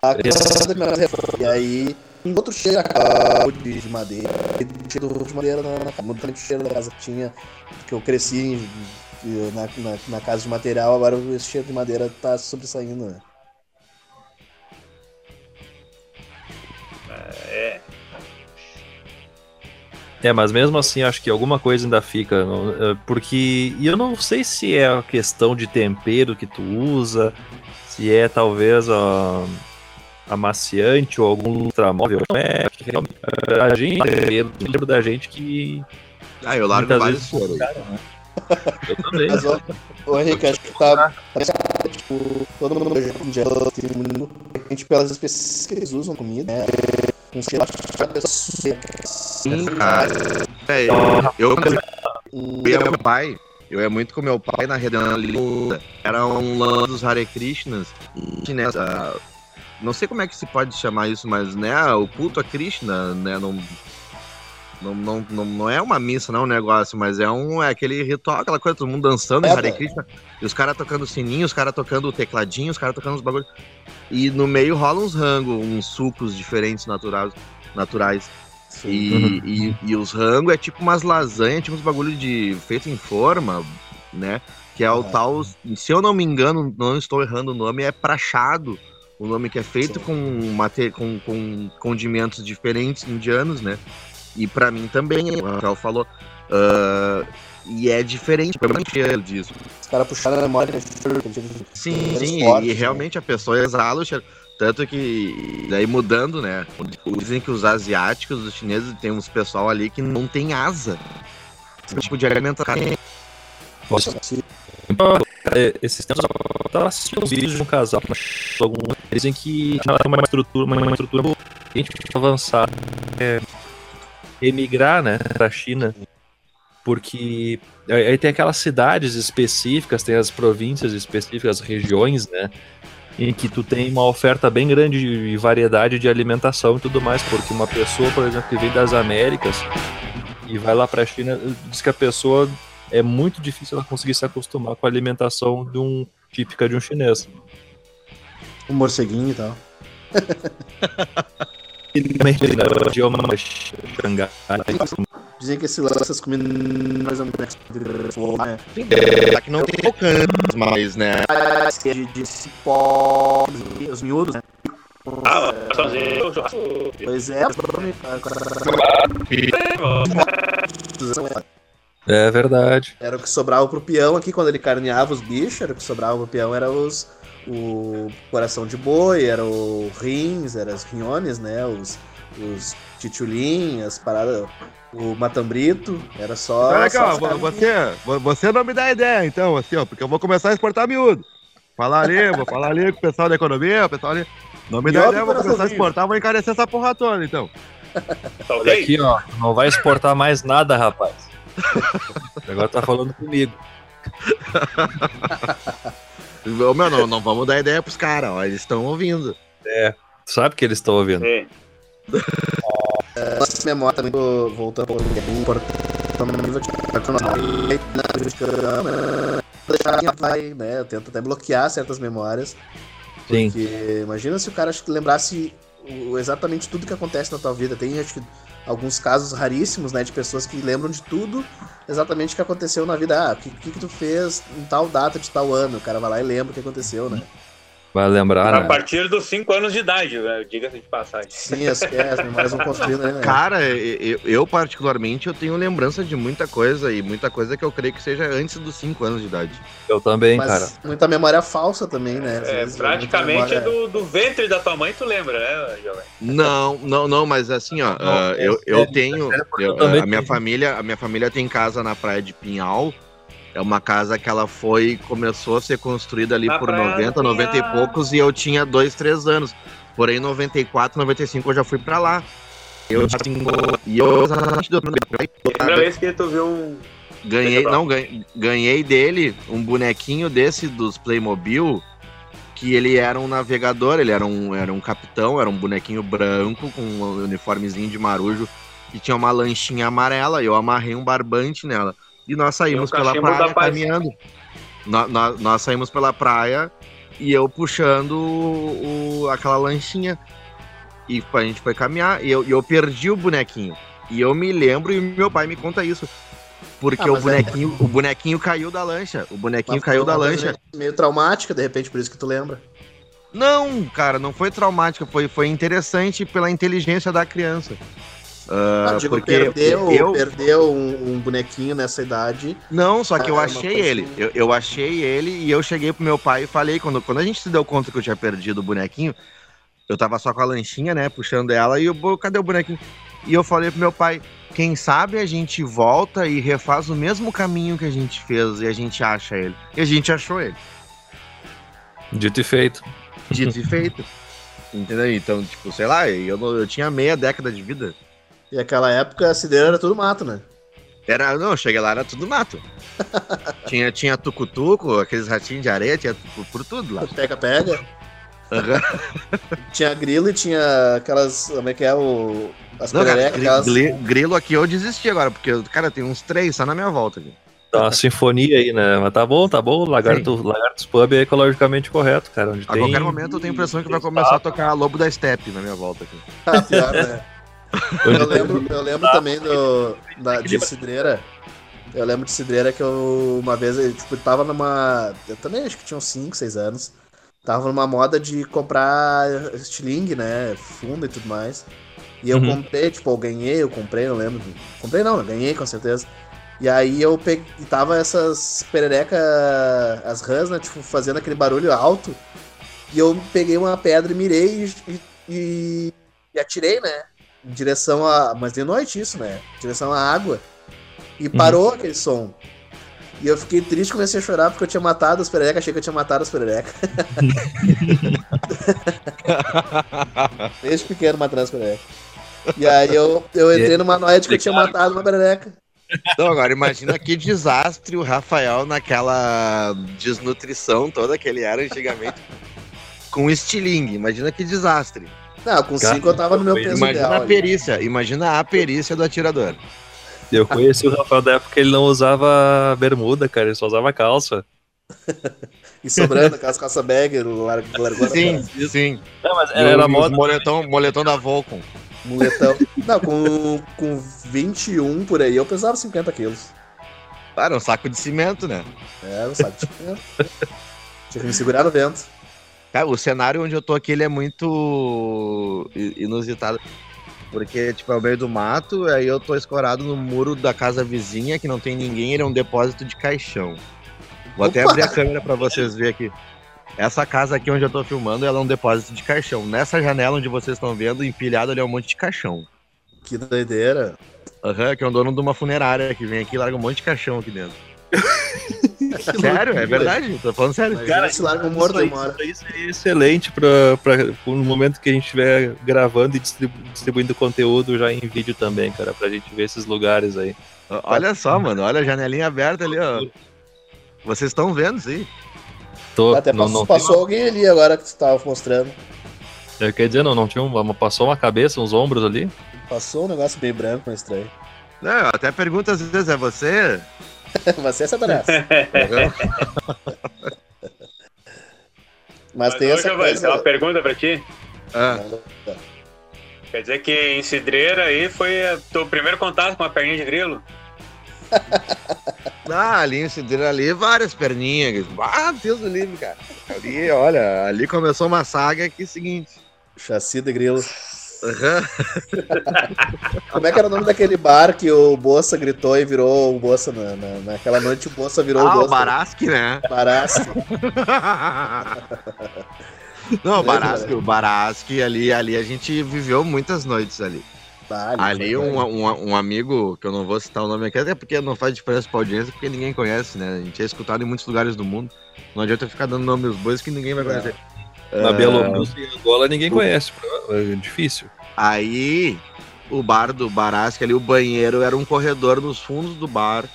a casa da minha. E aí, um outro cheiro a de, de madeira. e Cheiro de madeira na, casa. Muito cheiro da casa que tinha, que eu cresci na, na, na casa de material, agora esse cheiro de madeira tá sobressaindo, né? É. É, mas mesmo assim, acho que alguma coisa ainda fica. é, Porque. E eu não sei se é a questão de tempero que tu usa, se é talvez a. Amaciante ou algum ultramóvel. Não é, a gente lembro da gente que Ah, eu largo vários cara, né? Eu também. Mas, ó, ô Henrique, acho que tá. Tipo, todo mundo tem muito. De repente, pelas espécies que eles usam comida, né? Com cheiro a pessoa. Sim, cara. É, eu, eu ia com meu pai. Eu ia muito com meu pai na Redenção Lila. Era um lance dos Hare Krishnas. Chinesa. ah, Não sei como é que se pode chamar isso, mas né, o culto a Krishna, né, não, não, não, não, não é uma missa, não é um negócio, mas é um é aquele ritual, aquela coisa, todo mundo dançando em É, Hare velho. Krishna, e os caras tocando sininho, os caras tocando tecladinho, os caras tocando os bagulhos. E no meio rola uns rango, uns sucos diferentes naturais. naturais. E, e, e os rango é tipo umas lasanhas, tipo uns bagulho de feito em forma, né? Que é o Aham. tal, se eu não me engano, não estou errando o nome, é prachado. O nome que é feito Sim. com, mate, com, com condimentos diferentes indianos, né? E pra mim também, o Rafael falou. ah, e é diferente, pelo menos cheiro disso. Os caras puxaram a memória. né? Sim, sim, e né? realmente a pessoa exala o cheiro. Tanto que, daí mudando, né? Dizem que os asiáticos, os chineses, tem uns pessoal ali que não tem asa. Esse tipo de alimentação. Posso- É, esses tempos eu tava assistindo uns vídeos de um casal algum dizem que já tem uma estrutura, uma estrutura boa, a gente avançar, é, emigrar, né, pra China, porque aí tem aquelas cidades específicas, tem as províncias específicas, as regiões, né, em que tu tem uma oferta bem grande de variedade de alimentação e tudo mais, porque uma pessoa, por exemplo, que vem das Américas e vai lá pra China, diz que a pessoa é muito difícil ela conseguir se acostumar com a alimentação de um típica de um chinês. Um morceguinho e tal. Dizem que esse lance dessas comidas mais ou menos. né? Tá que não tem mais, né? De, de cipó, os miúdos, né? Ah, mas fazer o churrasco. Pois é, É verdade. era o que sobrava pro peão aqui quando ele carneava os bichos, era o que sobrava pro peão, era os o coração de boi, era o rins, era os rinhones, né? Os, os titulim, as paradas, o matambrito, era só. Olha aqui, só ó, os caras- você, vo- você não me dá ideia, então, assim, ó, porque eu vou começar a exportar miúdo. Falar ali, vou falar ali com o pessoal da economia, o pessoal ali. Não me dá ideia, eu vou começar a exportar, vou encarecer essa porra toda, então. Tá aqui, ó. Não vai exportar mais nada, rapaz. Agora tá falando comigo. Meu, não, não vamos dar ideia pros caras, ó, eles estão ouvindo. Tu sabe que eles estão ouvindo. Sim. Nossa memória também, voltando um vai, né? Tenta até bloquear certas memórias. Sim. Porque imagina se o cara acho que lembrasse exatamente tudo que acontece na tua vida. Tem acho que alguns casos raríssimos, né, de pessoas que lembram de tudo exatamente o que aconteceu na vida. Ah, o que, que, que tu fez em tal data de tal ano? O cara vai lá e lembra o que aconteceu, né? Vai lembrar, A né? partir dos 5 anos de idade, né? diga-se de passagem. Sim, as, é, as memórias vão construindo, né? Cara, eu, eu, particularmente, eu tenho lembrança de muita coisa, e muita coisa que eu creio que seja antes dos 5 anos de idade. Eu também, Mas cara. muita memória falsa também, né? Às É, vezes, praticamente memória- do, do ventre da tua mãe, tu lembra, né, Jovem? Não, não, não, mas assim, ó, ah, eu, eu tenho. eu- eu também a minha família, a minha família tem casa na praia de Pinhal. É uma casa que ela foi, começou a ser construída ali por praia 90, do 90 e poucos, e eu tinha dois, três anos. Porém, em 94, 95 eu já fui pra lá. Eu já tinha. E eu Primeira vez que tu viu um. ganhei, não, ganhei, ganhei dele um bonequinho desse dos Playmobil, que ele era um navegador, ele era um, era um capitão, era um bonequinho branco com um uniformezinho de marujo e tinha uma lanchinha amarela, e eu amarrei um barbante nela. E nós saímos pela praia caminhando. Nó- nó- nós saímos pela praia e eu puxando o, aquela lanchinha. E a gente foi caminhar e eu, e eu perdi o bonequinho. E eu me lembro e meu pai me conta isso. Porque Ah, o é- bonequinho, o bonequinho caiu da lancha. O bonequinho Mas caiu da lancha. Meio traumática, de repente, por isso que tu lembra. Não, cara, não foi traumático, foi, foi interessante pela inteligência da criança. Ah, digo, porque perdeu, eu, perdeu um, um bonequinho nessa idade. Não, só que eu Ah, uma achei coisa ele. assim. Eu, eu achei ele e eu cheguei pro meu pai e falei, quando, quando a gente se deu conta que eu tinha perdido o bonequinho, eu tava só com a lanchinha, né, puxando ela, e eu, "Pô, cadê o bonequinho? E eu falei pro meu pai, quem sabe a gente volta e refaz o mesmo caminho que a gente fez e a gente acha ele. E a gente achou ele. Dito e feito. Dito e feito. Entendeu? Então, tipo, sei lá, eu, eu tinha meia década de vida. E aquela época a cidreira era tudo mato, né? Era, não, eu cheguei lá, era tudo mato. tinha, tinha tucutuco, aqueles ratinhos de areia, tinha por, por tudo lá. Pega-pega. Aham. Tinha grilo e tinha aquelas. Como é que é o. As Não, cara, pererecas, gri- aquelas. gri- grilo aqui eu desisti agora, porque, cara, tem uns três só na minha volta aqui. Tá uma sinfonia aí, né? Mas tá bom, tá bom. Lagarto, Lagartos Pub é ecologicamente correto, cara. Onde A tem... qualquer momento eu tenho a impressão que vai começar a tocar Lobo da Steppe na minha volta aqui. Ah, pior, né? Eu lembro, eu lembro também do, da, de cidreira. Eu lembro de cidreira que eu uma vez, eu, tipo, tava numa. Eu também acho que tinha uns 5, 6 anos. Tava numa moda de comprar estilingue, né? Fundo e tudo mais. E eu Uhum. comprei, tipo, eu ganhei, eu comprei, não lembro. Comprei não, eu ganhei com certeza. E aí eu peguei. Tava essas perereca, as rãs, né? Tipo, fazendo aquele barulho alto. E eu peguei uma pedra e mirei e, e, e atirei, né? Em direção a. Mas de noite isso, né? Em direção à água. E parou aquele som. E eu fiquei triste, comecei a chorar porque eu tinha matado as pererecas, achei que eu tinha matado as pererecas. Desde pequeno matando as pererecas. E aí eu, eu entrei numa noia de que eu tinha matado uma perereca. Então, agora imagina que desastre o Rafael naquela desnutrição toda que ele era antigamente com estilingue. Imagina que desastre. Não, com Cara, 5 eu tava no meu peso Imagina ideal. a ali. perícia, imagina a perícia do atirador. Eu conheci o Rafael da época que ele não usava bermuda, cara. Ele só usava calça. E sobrando aquelas calça bag, lar- largou Sim, sim. Não, mas era, era moda. Moletom, moletom da Volcom. muletão. Não, com, com 21 por aí eu pesava 50 quilos. Claro, um saco de cimento, né? É, não sabe. Tinha tinha que me segurar no vento. Cara, o cenário onde eu tô aqui ele é muito inusitado. Porque, tipo, é o meio do mato, aí eu tô escorado no muro da casa vizinha, que não tem ninguém, ele é um depósito de caixão. Vou até Opa! abrir a câmera pra vocês verem aqui. Essa casa aqui onde eu tô filmando, ela é um depósito de caixão. Nessa janela onde vocês estão vendo, empilhado ali é um monte de caixão. Que doideira. Aham, que é o dono de uma funerária que vem aqui e larga um monte de caixão aqui dentro. sério, é verdade, tô falando sério. Cara, se larga um morto isso aí, demora. isso aí seria excelente pra, pra, no momento que a gente estiver gravando e distribu- distribuindo conteúdo já em vídeo também, cara, pra gente ver esses lugares aí. Olha só, mano, olha a janelinha aberta ali, ó. Vocês estão vendo aí? Tô, Até não, passou, não passou alguém ali agora que você tava mostrando. tem- quer dizer, não, não tinha uma, passou uma cabeça, uns ombros ali. Passou um negócio bem branco, meio estranho. Não, eu até pergunto às vezes, é você? Você é Satanás. Mas tem Ô, essa coisa... uma pergunta pra ti. Ah, Quer dizer que em Cidreira aí foi o teu primeiro contato com a perninha de grilo? ah, ali em Cidreira ali, várias perninhas. Ah, Deus do livre, cara. Ali, olha, ali começou uma saga que é o seguinte. Chassi de grilo. Aham. Como é que era o nome daquele bar que o Bossa gritou e virou o Bossa na, na- naquela noite o Bossa virou Ah, o o Bossa. Baraski, né? Barassi. Não, o Baraski, o Baraski ali, ali a gente viveu muitas noites ali. Vale, Ali um, um, um amigo, que eu não vou citar o nome aqui, até porque não faz diferença pra audiência, porque ninguém conhece, né? A gente é escutado em muitos lugares do mundo. Não adianta ficar dando nome aos bois que ninguém vai conhecer. Na Ah, Bielorrússia e Angola ninguém conhece, é difícil. Aí, o bar do Baraski ali, o banheiro era um corredor nos fundos do bar,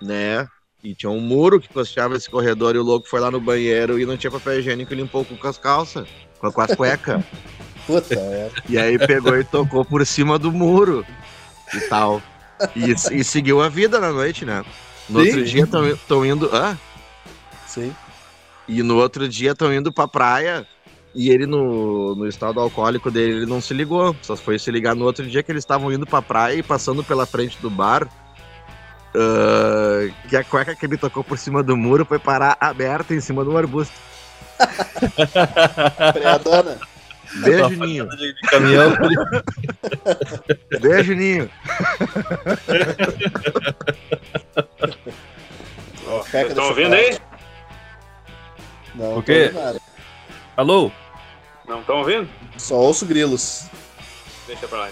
né? E tinha um muro que costeava esse corredor e o louco foi lá no banheiro e não tinha papel higiênico e limpou com as calças, com com as cuecas. Puta, é. E aí pegou e tocou por cima do muro e tal. E, e seguiu a vida na noite, né? No Sim. outro dia estão indo. Hã? Sim. E no outro dia estão indo pra praia. E ele, no, no estado alcoólico dele, ele não se ligou. Só foi se ligar no outro dia que eles estavam indo pra praia e passando pela frente do bar. ah, que a cueca que ele tocou por cima do muro foi parar aberta em cima de um arbusto. Freadona. Beijo, Ninho. De, de caminhão. Beijo, Ninho. Estão ouvindo aí? Não, O quê? Alô? Não estão ouvindo? Só ouço grilos. Deixa pra lá.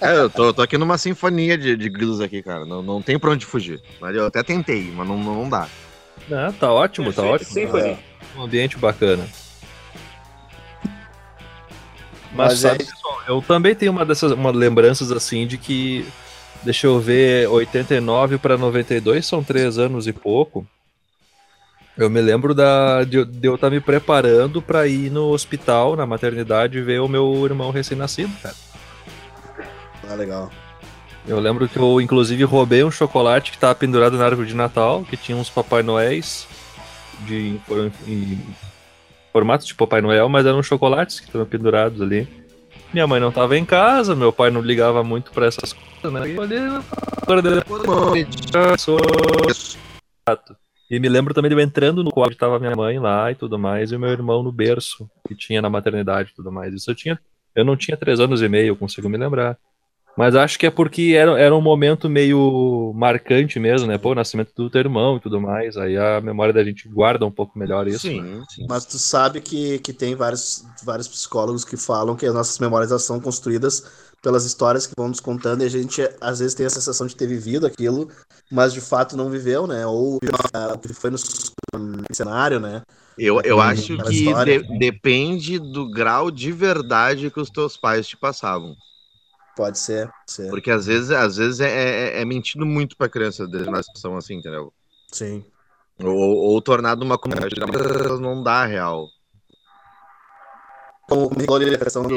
É, eu tô, tô aqui numa sinfonia de, de grilos aqui, cara. Não, não tem pra onde fugir. Mas eu até tentei, mas não, não dá. Ah, tá ótimo, tá Perfeito, ótimo. Symphony. Um ambiente bacana. Mas Mas, sabe, é- pessoal, eu também tenho uma dessas uma lembranças assim de que, deixa eu ver, 89 para 92 são três anos e pouco. Eu me lembro da, de, eu- de eu estar me preparando para ir no hospital, na maternidade, ver o meu irmão recém-nascido, cara. Ah, legal. Eu lembro que eu, inclusive, roubei um chocolate que estava pendurado na árvore de Natal, que tinha uns Papai Noéis de, em, em formato de Papai Noel, mas eram chocolates que estavam pendurados ali. Minha mãe não estava em casa, meu pai não ligava muito para essas coisas, né? Eu olhei. E me lembro também de eu entrando no quarto onde estava minha mãe lá e tudo mais, e o meu irmão no berço, que tinha na maternidade e tudo mais. Isso eu tinha. Eu não tinha três anos e meio, eu consigo me lembrar. Mas acho que é porque era, era um momento meio marcante mesmo, né? Pô, o nascimento do teu irmão e tudo mais. Aí a memória da gente guarda um pouco melhor isso. né? sim, sim. Mas tu sabe que, que tem vários, vários psicólogos que falam que as nossas memórias são construídas pelas histórias que vão nos contando e a gente às vezes tem a sensação de ter vivido aquilo, mas de fato não viveu, né? Ou foi no, cenário, né? Eu, eu acho que de- depende do grau de verdade que os teus pais te passavam. Pode ser. ser. Porque às vezes, às vezes é, é, é mentido muito pra criança desde uma situação assim, entendeu? Sim. Ou, ou tornado uma comunidade não dá real. Como me falou ali a questão do,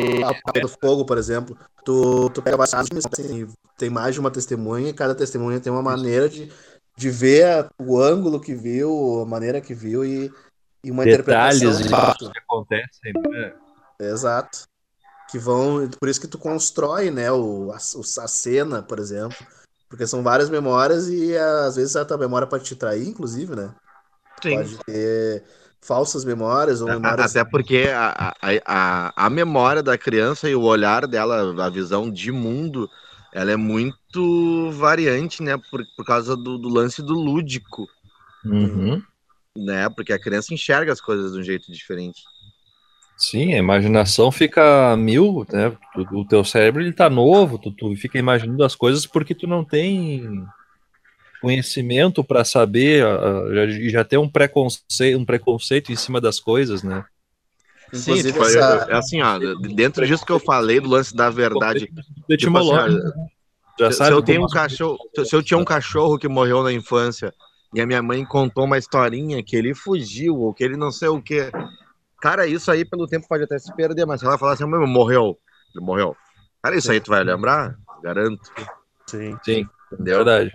do fogo, por exemplo, tu, tu pega bastante, assim, tem mais de uma testemunha e cada testemunha tem uma maneira de, de ver a- o ângulo que viu, a maneira que viu e, e uma Detalhes interpretação de do fato. que acontecem, né? Exato. Que vão. Por isso que tu constrói, né, o, a, a cena, por exemplo. Porque são várias memórias e às vezes a tua memória pode te trair, inclusive, né? Pode ter falsas memórias ou memórias. Até porque a, a, a, a memória da criança e o olhar dela, a visão de mundo, ela é muito variante, né? Por, por causa do, do lance do lúdico, Uhum. né? Porque a criança enxerga as coisas de um jeito diferente. Sim, a imaginação fica mil, né? O, o teu cérebro ele tá novo, tu, tu fica imaginando as coisas porque tu não tem conhecimento para saber uh, já, já tem um preconceito, um preconceito em cima das coisas, né? Sim, tipo, essa- é assim, ó, dentro disso que eu falei do lance da verdade, tipo assim, ó, já se eu tenho um cachorro, se- se eu tinha um cachorro que morreu na infância e a minha mãe contou uma historinha que ele fugiu ou que ele não sei o que, cara, isso aí pelo tempo pode até se perder, mas se ela falar assim, "Meu, morreu, ele morreu, cara, isso aí tu vai lembrar, garanto, Sim. Sim, entendeu? verdade.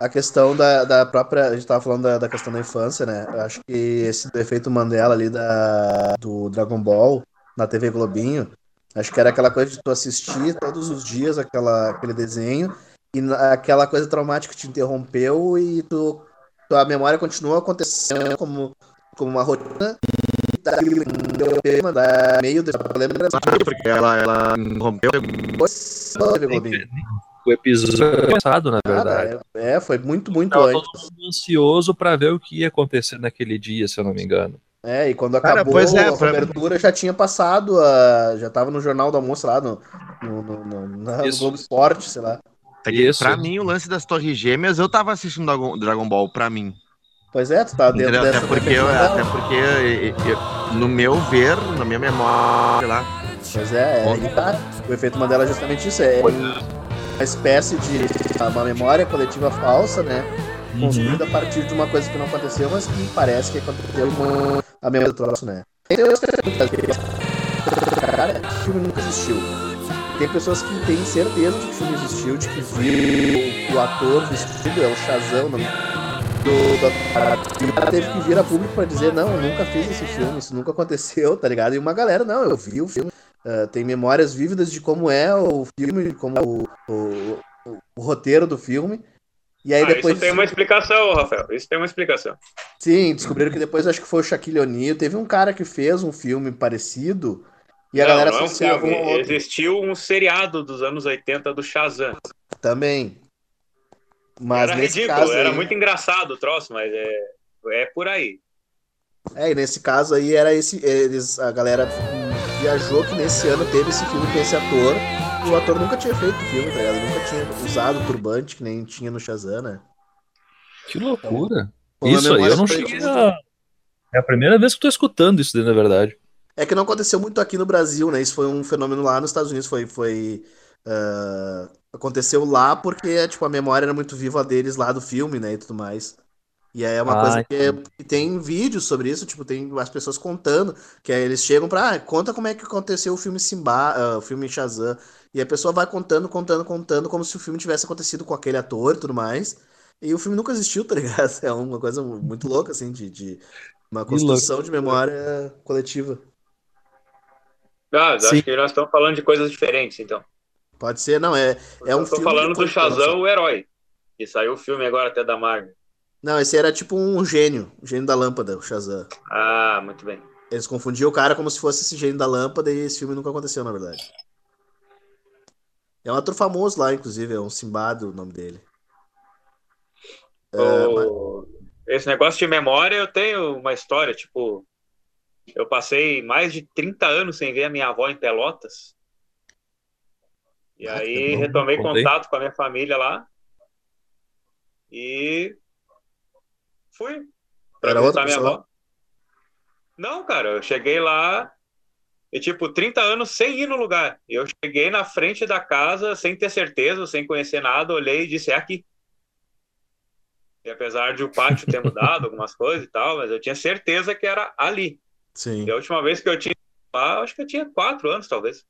A questão da, da própria. A gente tava falando da, da questão da infância, né? Eu acho que esse do efeito Mandela ali da, do Dragon Ball na TV Globinho, acho que era aquela coisa de tu assistir todos os dias aquela, aquele desenho e na- aquela coisa traumática te interrompeu e tu, tua memória continua acontecendo como, como uma rotina. Daquele da meio do Sabe, porque ela, ela rompeu depois. O episódio passado, na verdade. Cara, é, é, foi muito, muito Tava antes. todo mundo ansioso para ver o que ia acontecer naquele dia, se eu não me engano. É, e quando Cara, acabou pois é, a pra- cobertura já tinha passado, a... já tava no Jornal do Almoço lá, no, no, no, no- no. Globo Esporte, sei lá. É Isso. Pra mim, o lance das Torres Gêmeas, eu tava assistindo Dragon, Dragon Ball, pra mim. Pois é, tu tá dentro Entendeu? dessa... Até porque, eu, até porque eu- eu- no meu ver, na minha memória, sei lá, Pois é, é, tá. O efeito Mandela é justamente isso, é uma espécie de uma memória coletiva falsa, né? Uhum. Construída a partir de uma coisa que não aconteceu, mas que parece que aconteceu com a memória do troço, né? Cara, o filme nunca existiu. Tem pessoas que têm certeza de que o filme existiu, de que viu o ator vestido, é o Shazam, o nome do, do ator. E o cara teve que vir a público pra dizer, não, eu nunca fiz esse filme, isso nunca aconteceu, tá ligado? E uma galera, não, eu vi o filme. Uh, tem memórias vívidas de como é o filme, como é o, o, o- o roteiro do filme. E aí Ah, depois. Isso tem uma explicação, Rafael. Isso tem uma explicação. Sim, descobriram que depois acho que foi o Shaquille O'Neal. Teve um cara que fez um filme parecido e a não, galera não é um associava filme. um. Existiu um seriado dos anos 80 do Shazam. Também. Mas era nesse ridículo, caso. era aí, muito engraçado o troço, mas é, é por aí. É, e nesse caso aí era esse. Eles, a galera viajou que nesse ano teve esse filme com esse ator. E o ator nunca tinha feito o filme, tá ligado? Nunca tinha usado turbante, que nem tinha no Shazam, né? Que loucura. Uma Isso aí eu não cheguei a... É a primeira vez que eu tô escutando isso daí, na verdade. É que não aconteceu muito aqui no Brasil, né? Isso foi um fenômeno lá nos Estados Unidos. Foi, foi ah, aconteceu lá porque tipo a memória era muito viva deles lá do filme, né? E tudo mais. E aí é uma Ah, coisa que, é- que tem vídeos sobre isso, tipo tem as pessoas contando que aí eles chegam pra ah, conta como é que aconteceu o filme Simba, ah, o filme Shazam. E a pessoa vai contando, contando, contando como se o filme tivesse acontecido com aquele ator e tudo mais. E o filme nunca existiu, tá ligado? É uma coisa muito louca assim de, de uma louco. construção de memória coletiva. Ah, Sim. acho que nós estamos falando de coisas diferentes, então. Pode ser, não, é, é um eu tô falando do. Shazam, o herói. Que saiu o filme agora até da Marvel. Não, esse era tipo um gênio, o gênio da lâmpada, o Shazam. Ah, muito bem. Eles confundiam o cara como se fosse esse gênio da lâmpada e esse filme nunca aconteceu, na verdade. É um ator famoso lá, inclusive, é um Simbado o nome dele. É, mas- Esse negócio de memória, eu tenho uma história, tipo, eu passei mais de 30 anos sem ver a minha avó em Pelotas. E Ah, aí bom. retomei contato com a minha família lá. E fui Era outra pessoa? avó. Não, cara, eu cheguei lá e, tipo, 30 anos sem ir no lugar. E eu cheguei na frente da casa sem ter certeza, sem conhecer nada, olhei e disse, é aqui. E apesar de o pátio ter mudado algumas coisas e tal, mas eu tinha certeza que era ali. Sim. E a última vez que eu tinha lá, acho que eu tinha quatro anos, talvez.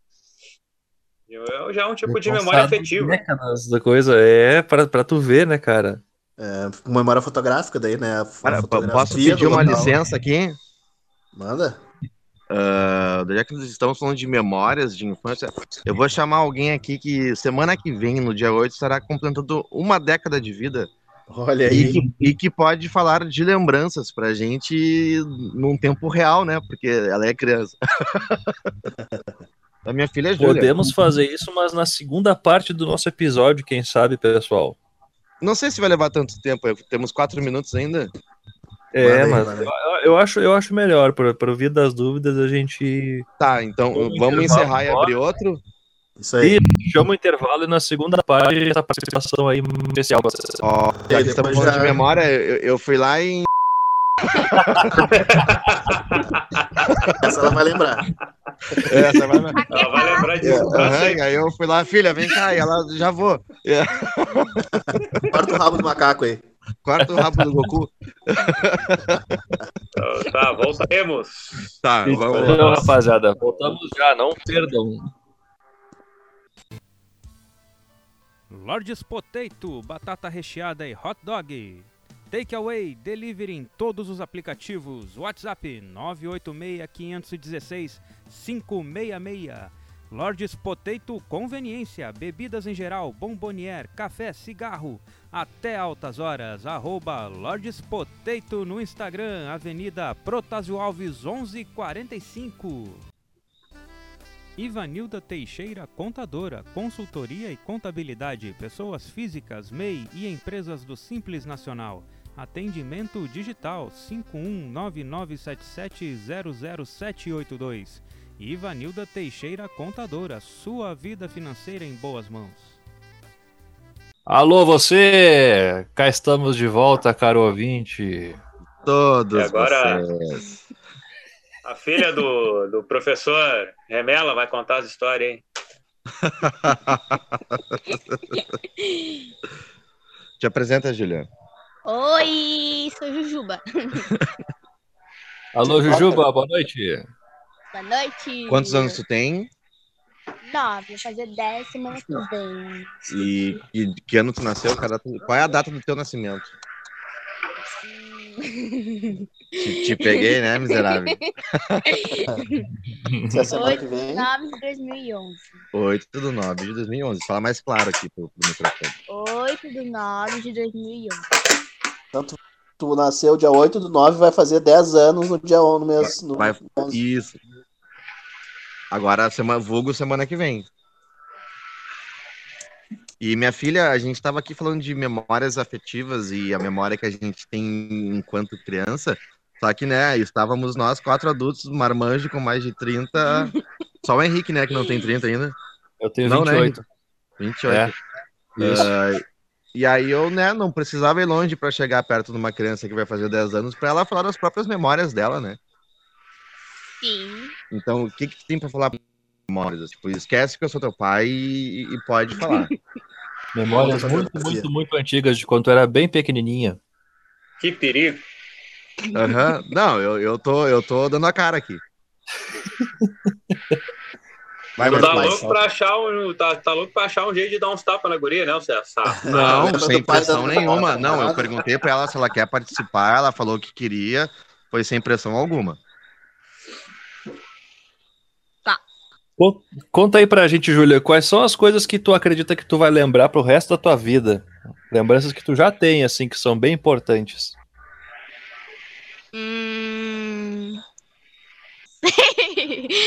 Eu, eu já é um tipo de memória afetiva. décadas da coisa. É pra, pra tu ver, né, cara? É, uma memória fotográfica daí, né? Cara, posso pedir uma local. licença aqui? Manda. Ah, já que nós estamos falando de memórias de infância, eu vou chamar alguém aqui que semana que vem, no dia 8, estará completando uma década de vida Olha e aí. que, e que pode falar de lembranças pra gente num tempo real, né? Porque ela é criança. A minha filha é Júlia. Podemos fazer isso, mas na segunda parte do nosso episódio, quem sabe, pessoal. Não sei se vai levar tanto tempo, temos quatro minutos ainda. É, mas eu, eu acho, eu acho melhor, para o vir das dúvidas, a gente Tá, então Vamos encerrar e agora. abrir outro? Isso aí. chama o intervalo e na segunda parte essa participação aí especial. pra vocês. Ó, já aí que estamos depois falando já- de memória, eu, eu fui lá em. Essa ela vai lembrar. Essa vai... Ela vai lembrar disso. Aham, e aí eu fui lá, filha, vem cá, e ela já vou. É, Corta o rabo do macaco aí. corta o rabo do Goku. Então, tá, voltaremos. Tá, vamos lá. Então, rapaziada, voltamos já, não perdam. Lords Potato, batata recheada e hot dog. Takeaway, delivery em todos os aplicativos. WhatsApp 986-516-566. Lords Potato Conveniência, bebidas em geral, bombonier, café, cigarro. Até altas horas, arroba Lords Potato no Instagram, Avenida Protásio Alves 1145. Ivanilda Teixeira Contadora, consultoria e contabilidade, pessoas físicas, MEI e empresas do Simples Nacional. Atendimento digital 51997700782. Ivanilda Teixeira Contadora, sua vida financeira em boas mãos. Alô, você! Cá estamos de volta, caro ouvinte. Todos E agora- vocês. A filha do, do professor Remela vai contar as histórias, hein? Te apresenta, Juliana. Oi, sou Jujuba. Alô, Jujuba, boa noite. Boa noite. Quantos anos tu tem? Nove, vou fazer dez semana que vem. E, e que ano tu nasceu? Qual é a data do teu nascimento? Te, te peguei, né, miserável? Se é semana que vem. 9 de 2011. 8 do 9 de 2011. Fala mais claro aqui pro, pro microfone. 8 de 9 de 2011. Então, tu, tu nasceu dia 8 do 9 vai fazer 10 anos no dia 11. No mês, no Vai- 11. Isso. Agora, semana, vulgo semana que vem. E minha filha, a gente estava aqui falando de memórias afetivas e a memória que a gente tem enquanto criança. Só que, né, estávamos nós, quatro adultos, marmanjo com mais de 30. Só o Henrique, né, que não tem 30 ainda. Eu tenho Não, né, 28. 28. É, isso. E aí eu, né, não precisava ir longe para chegar perto de uma criança que vai fazer 10 anos para ela falar das próprias memórias dela, né? Sim. Então, o que que tem para falar memórias? Tipo, esquece que eu sou teu pai e, e pode falar. Memórias muito, muito, muito antigas de quando era bem pequenininha. Que perigo. Aham. Não, eu, eu, tô, eu tô dando a cara aqui. Vai, tá louco pra achar um, tá, tá louco pra achar um jeito de dar uns tapas na guria, né, sabe? Não, sem pai pressão nenhuma. Não, eu perguntei pra ela se ela quer participar, ela falou que queria, foi sem pressão alguma. Con- Conta aí pra gente, Júlia, quais são as coisas que tu acredita que tu vai lembrar pro resto da tua vida? Lembranças que tu já tem, assim, que são bem importantes. Hum...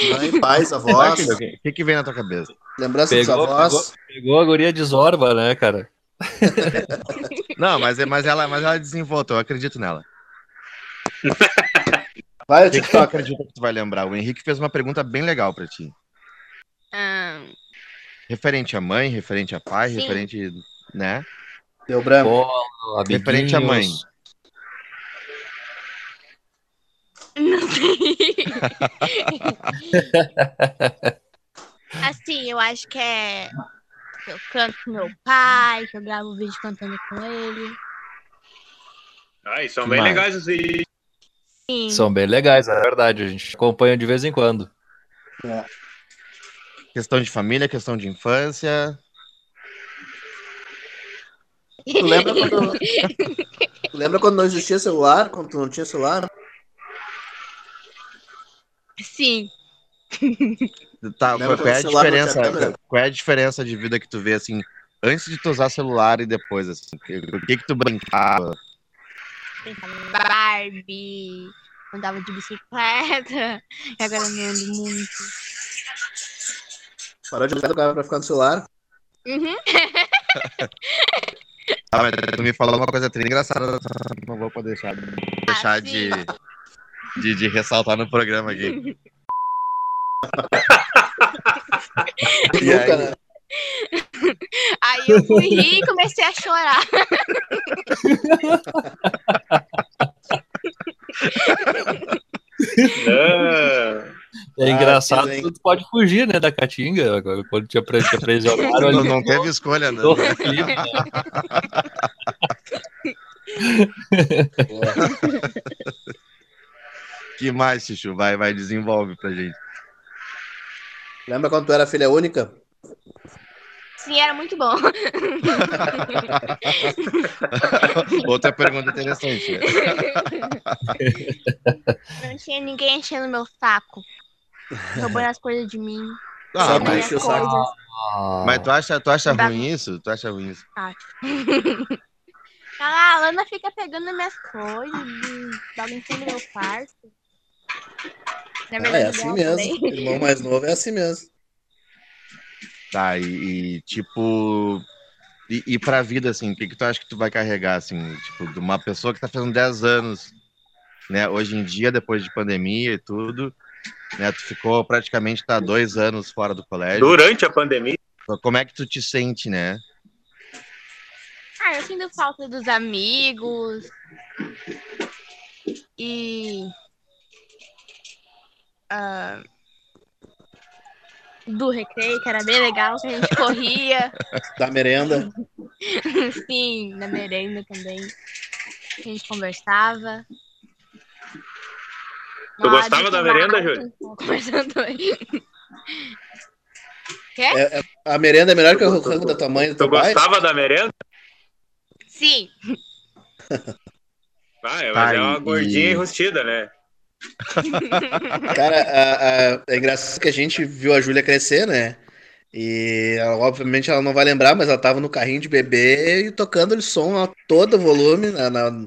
Mãe, pais, Vai, avós. O que, que vem na tua cabeça? Lembrança dos Pegou, avós. pegou, pegou a guria de Zorba, né, cara? Não, mas, é- mas, ela, mas ela desenvoltou, eu acredito nela. Vai, eu O que, que tu acredita que tu vai lembrar? O Henrique fez uma pergunta bem legal pra ti. Hum, Referente a mãe, referente a pai, Sim. referente, né? Deu branco. Bola, Referente à mãe. Não sei. assim, eu acho que é. Eu canto com meu pai, que eu gravo vídeo cantando com ele. Ai, são Que bem mais? legais os vídeos. Sim. São bem legais, é verdade. A gente acompanha de vez em quando. Questão de família, questão de infância. Tu lembra quando. tu lembra quando não existia celular? Quando tu não tinha celular? Sim. Tá, Lembra qual, qual é a diferença? Qual é a diferença de vida que tu vê assim, antes de tu usar celular e depois assim? O que que tu brincava? Brincava Barbie, andava de bicicleta, e agora não ando muito. Parou de jogar pra ficar no celular? Uhum. Ah, mas tu me falou uma coisa triste engraçada, não vou poder deixar, deixar de, de, de ressaltar no programa aqui. E Nunca, aí? né? Aí eu fui rir e comecei a chorar. Não. É Ah, engraçado que que tu pode fugir, né, da Caatinga. Agora, Quando te aprisionaram Não, não teve escolha, né? clipe, né? Que mais, Chuchu? Vai, vai, desenvolve pra gente. Lembra quando tu era filha única? Sim, era muito bom. Outra pergunta interessante. Não tinha ninguém enchendo meu saco. Roubando as coisas de mim. Ah, mas, coisas. Ah, mas tu acha, tu acha ruim isso? Tu acha ruim isso? Acho. Ah, a Lana fica pegando minhas coisas, e bagunçando meu quarto. Na Ah, verdade, é assim não, mesmo. Irmão mais novo é assim mesmo. Tá, e, e, tipo. E, e pra vida, assim, o que, que tu acha que tu vai carregar, assim, tipo, de uma pessoa que tá fazendo 10 anos, né? Hoje em dia, depois de pandemia e tudo, né? Tu ficou praticamente tá dois anos fora do colégio. Durante a pandemia. Como é que tu te sente, né? Ah, eu sinto falta dos amigos. E. ah, do recreio, que era bem legal, que a gente corria. Da merenda. Sim, na merenda também. A gente conversava. Tu hora gostava da merenda, tava Conversando aí. É, é- a merenda é melhor que o rango da tua mãe do Tu pai? gostava da merenda? Sim, Ah, mas é uma gordinha e- enrustida, né? Cara, a- a- é engraçado que a gente viu a Júlia crescer, né? E ela, obviamente ela não vai lembrar, mas ela tava no carrinho de bebê e tocando o som a todo volume na- na-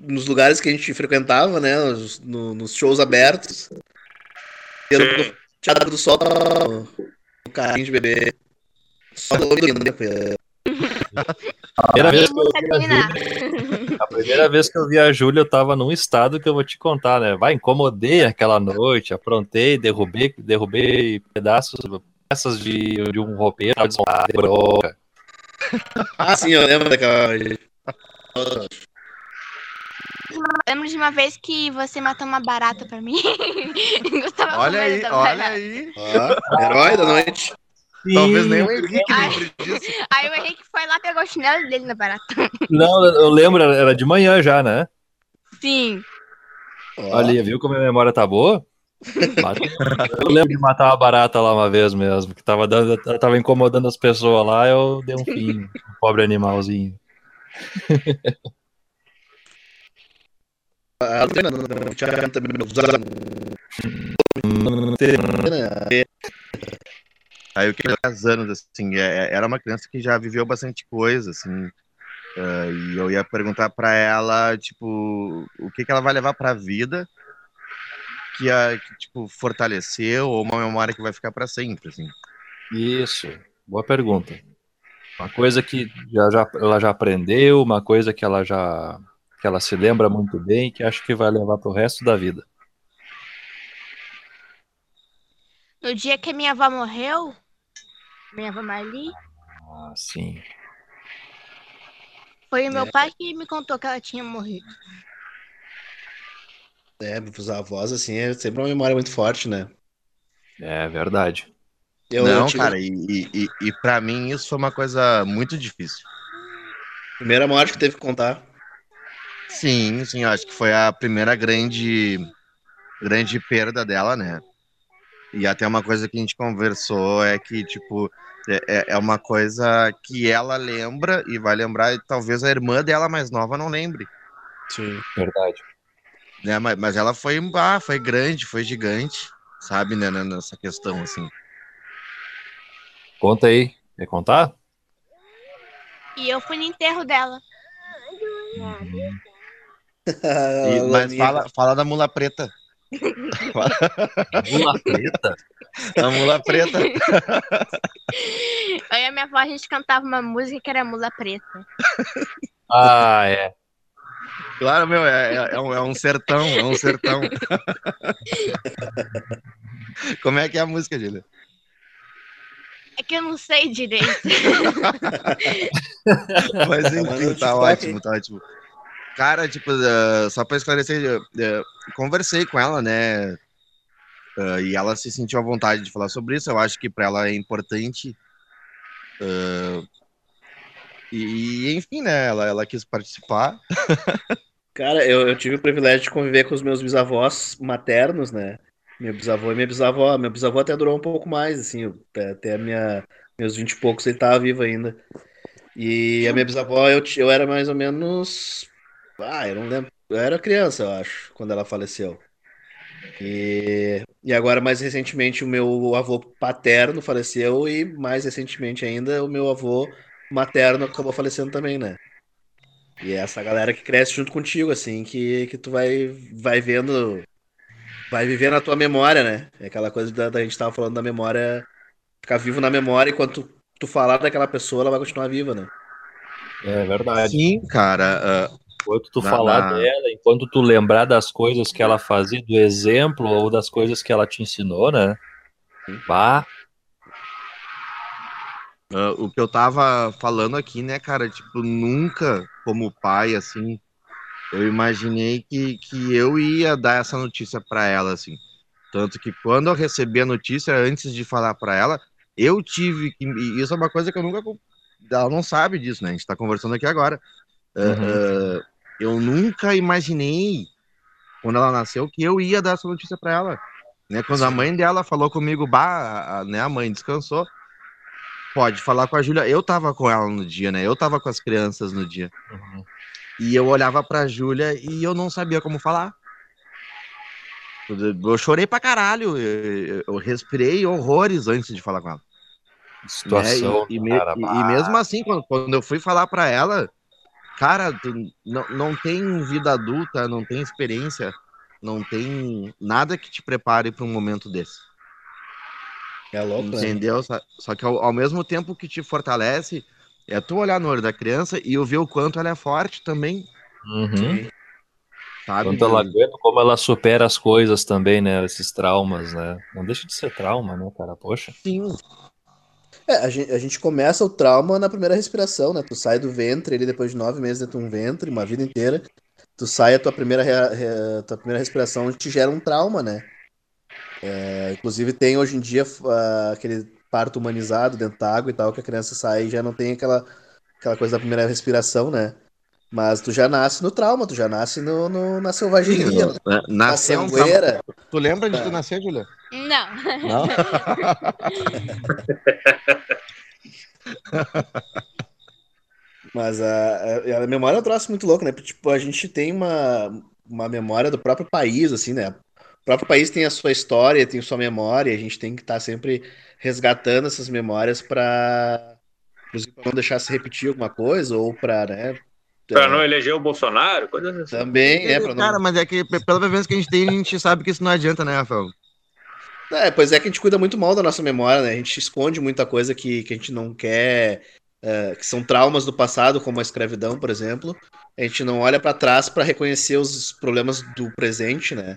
nos lugares que a gente frequentava, né? Nos, no- nos shows abertos. E no Sim. Teatro do Sol no, no carrinho de bebê. Só ouvindo, né? a a primeira vez que eu vi a Júlia, eu tava num estado que eu vou te contar, né? Vai, incomodei aquela noite, aprontei, derrubei, derrubei pedaços, peças de, de um roupeiro, tava desmontado, de broca. Ah, sim, eu lembro daquela. Lembro de uma vez que você matou uma barata pra mim. Gostava Olha muito aí, da olha barata. aí. Ó, herói da noite. Talvez nem o Sim. Henrique lembre disso. Aí o Henrique foi lá, pegou o chinelo dele na barata. Não, eu lembro, era de manhã já, né? Sim. Olha, viu como a memória tá boa? Eu lembro de matar uma barata lá uma vez mesmo, que tava, dando, tava incomodando as pessoas lá, eu dei um fim, um pobre animalzinho. a Adriana não- não tinha também meus Aí eu queria 10 anos, assim, é- é- era uma criança que já viveu bastante coisa, assim. ah, e eu ia perguntar pra ela, tipo, o que, que ela vai levar pra vida que, a, que, tipo, fortaleceu ou uma memória que vai ficar pra sempre, assim. Isso, boa pergunta. Uma coisa que já, já, ela já aprendeu, uma coisa que ela já que ela se lembra muito bem, que acho que vai levar pro resto da vida. No dia que minha avó morreu, minha avó Marli, Ah, sim. foi o meu É. pai que me contou que ela tinha morrido. É, os avós, assim, é sempre uma memória muito forte, né? É verdade. Eu Não, tive- cara, e, e, e, pra mim isso foi uma coisa muito difícil. Primeira morte que teve que contar. Sim, sim, eu acho que foi a primeira grande, grande perda dela, né? E até uma coisa que a gente conversou é que, tipo, é, é- é uma coisa que ela lembra e vai lembrar, e talvez a irmã dela mais nova não lembre, Sim. Verdade. né? Mas, mas ela foi, ah, foi grande, foi gigante, sabe, né, né, nessa questão, assim. Conta aí. Quer contar? E eu fui no enterro dela. E- mas fala, fala da mula preta. Mula preta? A mula preta. Eu e a minha avó, a gente cantava uma música que era Mula Preta. Ah, é. Claro, meu, é, é- é um, é um sertão, é um sertão. Como é que é a música, Julia? É que eu não sei direito. Mas enfim, tá ótimo, tá ótimo. Cara, tipo, eh, só pra esclarecer, eh, conversei com ela, né? eh, e ela se sentiu à vontade de falar sobre isso. Eu acho que pra ela é importante. e, enfim, né? Ela, ela quis participar. Cara, eu, eu tive o privilégio de conviver com os meus bisavós maternos, né? Meu bisavô e minha bisavó. Meu bisavô até durou um pouco mais, assim, até, minha, meus vinte e poucos ele tava vivo ainda. E a minha bisavó, eu, eu era mais ou menos. Ah, eu não lembro. Eu era criança, eu acho, quando ela faleceu. E, e agora, mais recentemente, o meu avô paterno faleceu, e mais recentemente ainda, o meu avô materno acabou falecendo também, né? E é essa galera que cresce junto contigo, assim, que, que tu vai, vai vendo, vai vivendo a tua memória, né? É aquela coisa da, da gente tava falando da memória, ficar vivo na memória, e quando tu, tu falar daquela pessoa, ela vai continuar viva, né? É verdade. Sim, cara. ah, Enquanto tu Na- falar na- dela, enquanto tu lembrar das coisas que ela fazia, do exemplo ou das coisas que ela te ensinou, né? Bah, Ah, o que eu tava falando aqui, né, cara, tipo, nunca, como pai, assim, eu imaginei que, que eu ia dar essa notícia pra ela, assim. Tanto que quando eu recebi a notícia, antes de falar pra ela, eu tive que. E isso é uma coisa que eu nunca. Ela não sabe disso, né? A gente tá conversando aqui agora. Ah, Uhum. ah, eu nunca imaginei, quando ela nasceu, que eu ia dar essa notícia pra ela. Né? Quando a mãe dela falou comigo, bah, a, né, a mãe descansou. Pode falar com a Júlia. Eu tava com ela no dia, né? Eu tava com as crianças no dia. uhum. E eu olhava pra Júlia e eu não sabia como falar. Eu chorei pra caralho. Eu, eu respirei horrores antes de falar com ela. né? situação, E, e, me- cara, e- bah. e mesmo assim, quando, quando eu fui falar pra ela, cara, tu não, não tem vida adulta, não tem experiência, não tem nada que te prepare pra um momento desse. É louco, né? Entendeu? Só, só que ao, ao mesmo tempo que te fortalece, é tu olhar no olho da criança e eu ver o quanto ela é forte também, Uhum. sabe? Quanto ela aguenta, como ela supera as coisas também, né? Esses traumas, né? Não deixa de ser trauma, né, cara? Poxa. Sim, É, a gente, a gente começa o trauma na primeira respiração, né? Tu sai do ventre, ele depois de nove meses dentro de um ventre, uma vida inteira. Tu sai, a tua primeira, rea- tua primeira respiração te gera um trauma, né? É, inclusive tem hoje em dia ah, aquele parto humanizado dentro da água e tal, que a criança sai e já não tem aquela, aquela coisa da primeira respiração, né? Mas tu já nasce no trauma, tu já nasce no, no- na selvageria, sim, né? na um sangueira. Tu lembra de tu nascer, Julia? Não. Não? Mas a, a, a memória é um troço muito louco, né? Porque, Tipo, a gente tem uma, uma memória do próprio país, assim, né? O próprio país tem a sua história, tem a sua memória, e a gente tem que estar sempre resgatando essas memórias para não deixar se repetir alguma coisa, ou para, né? Pra é, não eleger o Bolsonaro, coisas assim. Também, é, pra não... Cara, mas é que pe- pela vivência que a gente tem, a gente sabe que isso não adianta, né, Rafael? É, pois é que a gente cuida muito mal da nossa memória, né? A gente esconde muita coisa que, que a gente não quer, é, que são traumas do passado, como a escravidão, por exemplo. A gente não olha para trás para reconhecer os problemas do presente, né?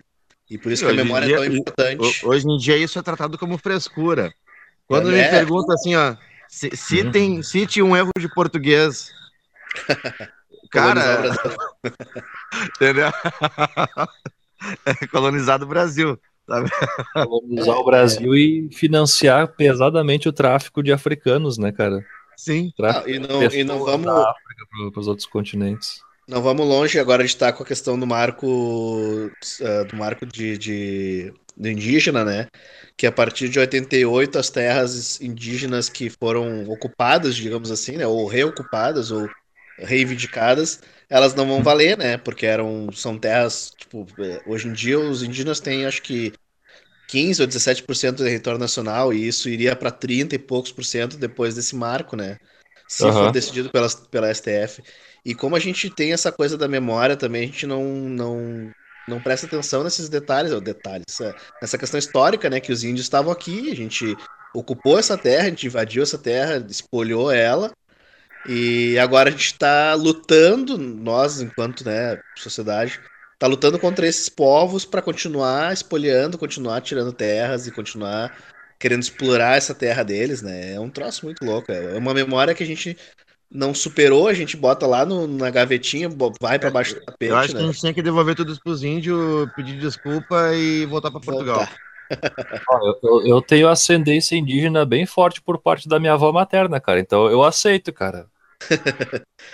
E por isso que a memória é dia- tão importante. Ho- Hoje em dia isso é tratado como frescura. Quando É. me pergunta assim, ó, se, se Uhum. tem, cite um erro de português. Colonizar o Cara, Brasil. entendeu? É colonizado o Brasil. Colonizar o Brasil e financiar pesadamente o tráfico de africanos, né, cara? Sim. Ah, e não, e não vamos, para os outros continentes. não vamos longe agora de estar com a questão do marco, eh, do marco de, de- do indígena, né? Que a partir de 88 as terras indígenas que foram ocupadas, digamos assim, né? Ou reocupadas ou reivindicadas, elas não vão valer, né? Porque eram, são terras, tipo, hoje em dia os indígenas têm, acho que 15 ou 17% do território nacional e isso iria para 30 e poucos por cento depois desse marco, né? Se for Aham. decidido pela, pela STF. E como a gente tem essa coisa da memória também, a gente não, não, não presta atenção nesses detalhes, ou detalhes, essa- nessa questão histórica, né? Que os índios estavam aqui, a gente ocupou essa terra, a gente invadiu essa terra, espolhou ela, e agora a gente está lutando, nós, enquanto né, sociedade, está lutando contra esses povos para continuar espoliando, continuar tirando terras e continuar querendo explorar essa terra deles, né? É um troço muito louco, é uma memória que a gente não superou, a gente bota lá no- na gavetinha, vai para baixo do tapete, Eu acho que né? a gente tinha que devolver tudo isso pros índios, pedir desculpa e voltar pra Portugal. Voltar. Ó, eu- eu tenho ascendência indígena bem forte por parte da minha avó materna, cara. Então eu aceito, cara.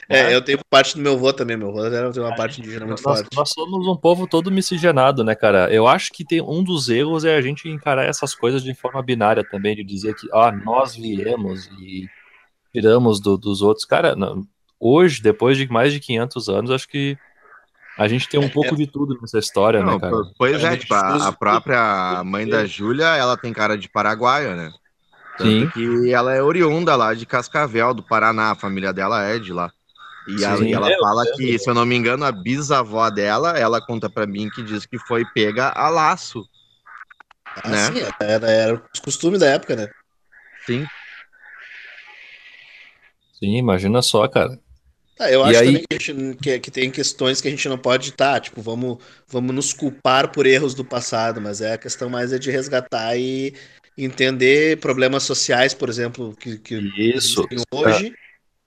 É, eu tenho parte do meu avô também, meu avô era- tem uma parte indígena muito Nós, forte. nós somos um povo todo miscigenado, né, cara? Eu acho que tem um dos erros é a gente encarar essas coisas de forma binária também, de dizer que, ah, nós viemos e tiramos do- dos outros. Cara, não- hoje, depois de mais de 500 anos, acho que a gente tem um pouco de tudo nessa história, Não, né, cara? pois É é, tipo, a, a própria mãe da Júlia, ela tem cara de paraguaia, né? Tanto Sim. que ela é oriunda lá de Cascavel, do Paraná, a família dela é de lá. E ela, Sim, e ela fala que, se eu não me engano, a bisavó dela, ela conta pra mim que diz que foi pega a laço. Ah, né? sim, era, era os costumes da época, né? Sim. Sim, imagina só, cara. Ah, eu E acho aí- também que, a gente- que- que tem questões que a gente não pode estar, tipo, vamos, vamos nos culpar por erros do passado, mas é a questão mais é de resgatar e entender problemas sociais, por exemplo, que, que Isso hoje,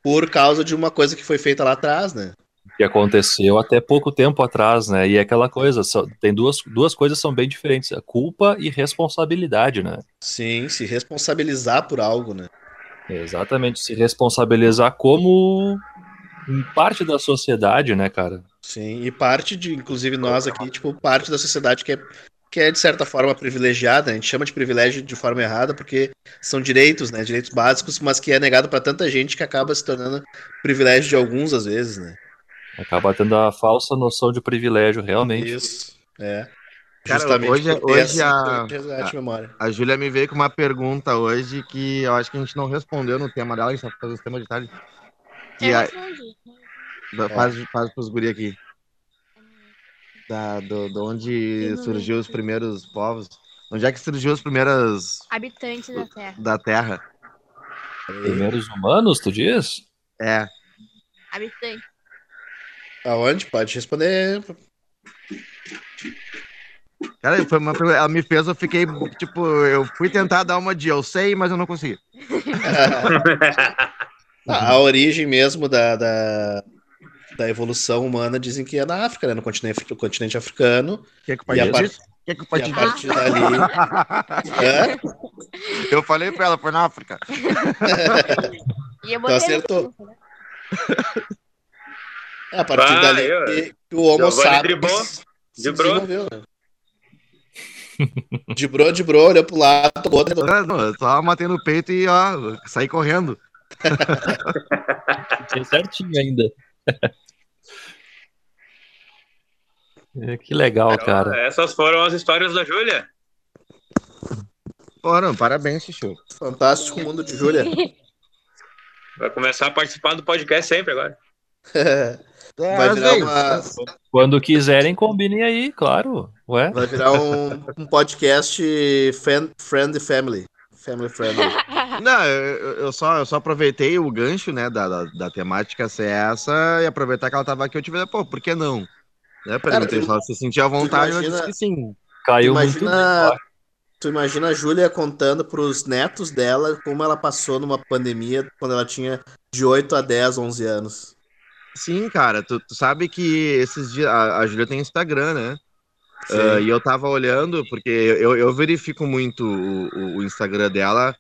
por causa de uma coisa que foi feita lá atrás, né? que aconteceu até pouco tempo atrás, né? E é aquela coisa, só- tem duas, duas coisas que são bem diferentes, a culpa e responsabilidade, né? Sim, se responsabilizar por algo, né? Exatamente, se responsabilizar como parte da sociedade, né, cara? Sim, e parte de, inclusive nós aqui, tipo, parte da sociedade que é, que é de certa forma privilegiada, a gente chama de privilégio de forma errada, porque são direitos, né, direitos básicos, mas que é negado para tanta gente que acaba se tornando privilégio de alguns às vezes, né? Acaba tendo a falsa noção de privilégio, realmente. Isso, é. Cara, Justamente hoje- hoje a- memória. A Júlia me veio com uma pergunta hoje que eu acho que a gente não respondeu no tema dela, a gente vai fazer o tema de tarde. Que Eu a, respondi. faz, faz pros guri aqui. Da, do, do onde surgiu os primeiros povos. Onde é que surgiu os primeiros Habitantes da Terra. da Terra? Primeiros humanos, tu diz? É. Habitantes. Aonde? Pode responder. Cara, foi uma pergunta- ela me fez, eu fiquei, tipo, eu fui tentar dar uma de eu sei, mas eu não consegui. a, a origem mesmo da, da, da evolução humana dizem que é na África, né? No continente, no continente africano. Quer que o E pai a, par- disse? Quer que o e pai a te partir dali. Hã? Eu falei pra ela, foi na África. E eu botei no acertou. cu, né? É, a partir Ah, dali eu- que, que o Homo sapiens driblou. desenvolveu, né? Dibrou, dibrou, olhou pro lado, tomou outra. Ah, Não, eu só matei no peito e, ó, saí correndo. Sei certinho ainda. É, que legal, cara. Essas foram as histórias da Júlia. Foram, parabéns, Chuchu. Fantástico mundo de Júlia. Vai começar a participar do podcast sempre agora. Vai às virar vezes. uma, Quando quiserem, combinem aí, claro. Ué? vai virar um, um podcast fan, friend family. Family friendly. Não, eu, eu só, eu só aproveitei o gancho, né, da, da, da temática ser essa e aproveitar que ela tava aqui, eu tive, pô, por que não? Né, perguntei tu- se ela se sentia à vontade, eu imagina- disse que sim. Caiu Tu muito imagina- bem. Tu imagina a Júlia contando pros netos dela como ela passou numa pandemia quando ela tinha de 8 a 10, 11 anos. Sim, cara, tu, tu sabe que esses dias, a, a Júlia tem Instagram, né? Sim. Ah, e eu tava olhando, porque eu, eu verifico muito o- o Instagram dela,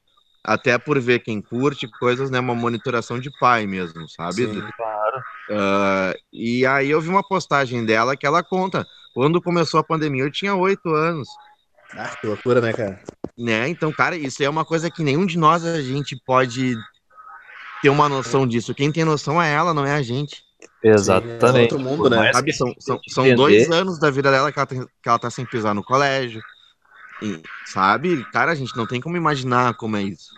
até por ver quem curte coisas, né? Uma monitoração de pai mesmo, sabe? Sim. Ah, e aí eu vi uma postagem dela que ela conta. Quando começou a pandemia, eu tinha oito anos, Ah, que loucura, né, cara? né? Então, cara, isso é uma coisa que nenhum de nós a gente pode ter uma noção disso. Quem tem noção é ela, não é a gente. Exatamente. É outro mundo, né? Sabe? São, são, são dois anos da vida dela que ela, tem, que ela tá sem pisar no colégio. E, sabe? Cara, a gente não tem como imaginar como é isso.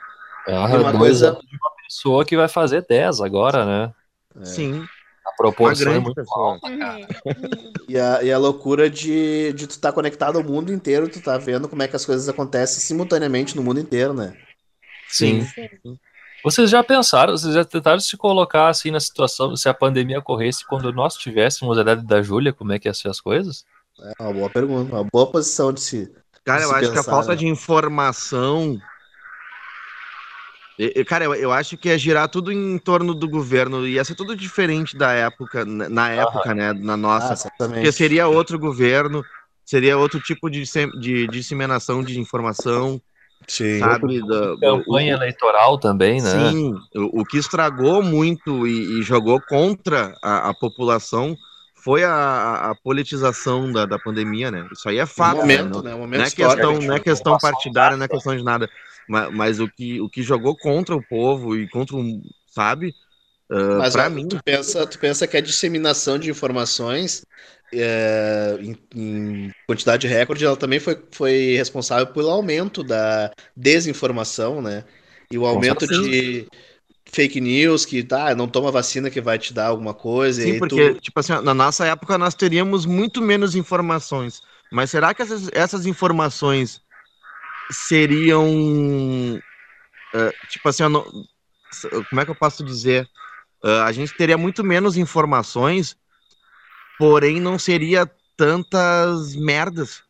Ah, E uma coisa- de uma pessoa que vai fazer 10 agora, né? É. Sim. A proporção é muito pessoa. alta, cara. E a, e a loucura de, de tu estar conectado ao mundo inteiro, tu tá vendo como é que as coisas acontecem simultaneamente no mundo inteiro, né? Sim. Vocês já pensaram, vocês já tentaram se colocar assim na situação, se a pandemia ocorresse quando nós tivéssemos a idade da Júlia, como é que ia ser as coisas? É uma boa pergunta, uma boa posição de se. Cara, eu Se acho que a pensar, falta né? de informação. Cara, eu, eu acho que ia girar tudo em torno do governo. Ia ser tudo diferente da época, na época, né? Na nossa. Ah, Porque seria outro governo, seria outro tipo de, de disseminação de informação, Sim. sabe? Da- Campanha eleitoral também, né? Sim, o, o que estragou muito e, e jogou contra a, a população foi a, a- politização da, da pandemia, né? Isso aí é Um fato. né? momento, Não- né? Um momento não é questão, não é questão partidária, não é questão de nada. Mas, mas o, que, o que jogou contra o povo e contra um, sabe? Uh, Mas pra ó, mim, tu, pensa, tu pensa que a disseminação de informações é, em, em quantidade recorde, ela também foi, foi responsável pelo aumento da desinformação, né? E o aumento de fake news, que tá, não toma vacina que vai te dar alguma coisa. e sim, porque, tu, tipo assim, na nossa época nós teríamos muito menos informações. Mas será que essas, essas informações seriam. uh, tipo assim, não- como é que eu posso dizer? Uh, a gente teria muito menos informações, porém não seria tantas merdas,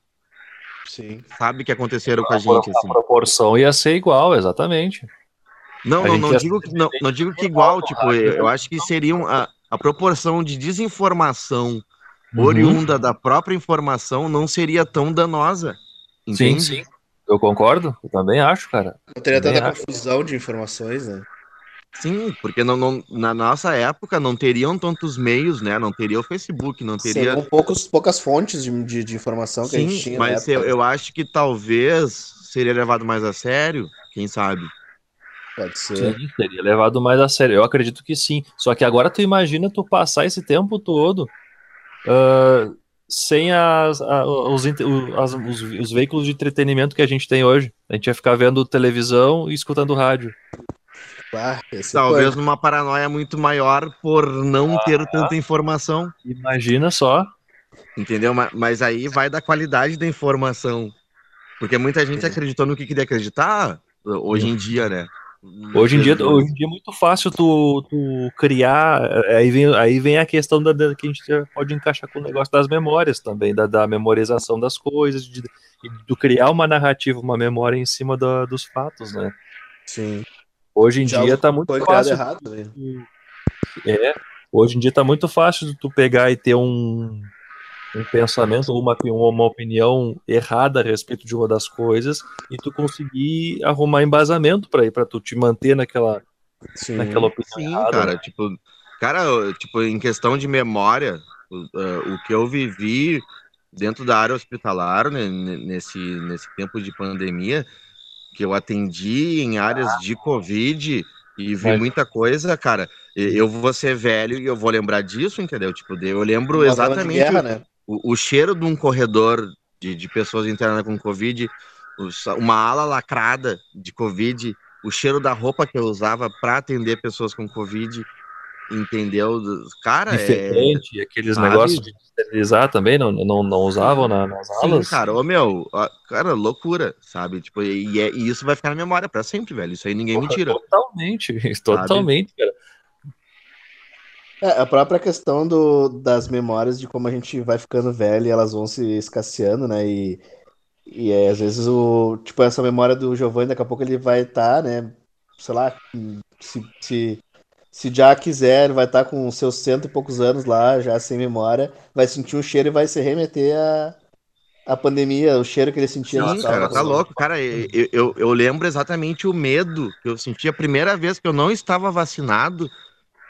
sim. sabe, que aconteceram com a A, gente. a Assim. proporção ia ser igual, exatamente. Não, não, não digo, que- não, não digo que igual, tipo, eu, acho que seriam a, a proporção de desinformação Uhum. oriunda da própria informação não seria tão danosa. Sim, Entende? sim. Eu concordo, eu também acho, cara. Não teria tanta confusão de informações, né? Sim, porque não, não- na nossa época não teriam tantos meios, né? Não teria o Facebook, não teria. Seriam poucos, poucas fontes de, de, de informação que a gente Sim, tinha. na mas eu, eu acho que talvez seria levado mais a sério, quem sabe? Pode ser. Sim, teria levado mais a sério. Eu acredito que sim. Só que agora tu imagina tu passar esse tempo todo ah, sem as, a- os, as- os, os veículos de entretenimento que a gente tem hoje. A gente ia ficar vendo televisão e escutando rádio. Ah, Talvez foi. numa paranoia muito maior por não ter tanta informação, Imagina só. entendeu? Ma- Mas aí vai da qualidade da informação. Porque muita gente acreditou no que queria acreditar hoje em dia, né? Hoje em dia, hoje em dia é muito fácil tu, tu criar. eh, Aí vem, aí vem a questão da, da- que a gente pode encaixar com o negócio das memórias também, da, da memorização das coisas, de, tu criar uma narrativa, uma memória em cima da- dos fatos, né? Sim. Hoje em Já dia tá muito fácil. errado, né? É, hoje em dia tá muito fácil de tu pegar e ter um, um pensamento ou uma, uma opinião errada a respeito de uma das coisas e tu conseguir arrumar embasamento para ir para tu te manter naquela, Sim. naquela opinião Sim, errada. cara, né? tipo, cara, eu- tipo, em questão de memória, o, eh, o que eu vivi dentro da área hospitalar, né, ne- nesse, nesse tempo de pandemia, que eu atendi em áreas de Covid e vi Mas- muita coisa, cara, e- eu vou ser velho e eu vou lembrar disso, entendeu? Tipo, eu lembro Uma de exatamente guerra, né? O, o cheiro de um corredor de, de pessoas internadas com Covid, uma ala lacrada de Covid, o cheiro da roupa que eu usava para atender pessoas com Covid, entendeu? Cara, é. diferente, aqueles sabe? negócios de esterilizar também, não, não, não usavam na- nas Sim, cara, ô meu, cara, loucura, sabe? Tipo, e, é- e isso vai ficar na memória para sempre, velho. Isso aí ninguém me Porra, tira. Totalmente, totalmente, cara. É, a própria questão do, das memórias de como a gente vai ficando velho e elas vão se escasseando, né? E, e é, às vezes o, tipo, essa memória do Giovanni, daqui a pouco ele vai estar, né? Sei lá, se, se, se já quiser, ele vai estar com seus cento e poucos anos lá, já sem memória, vai sentir um cheiro e vai se remeter à, à pandemia, o cheiro que ele sentia Sim, cara, tá louco. Cara, eu, eu, eu lembro exatamente o medo que eu senti a primeira vez que eu não estava vacinado,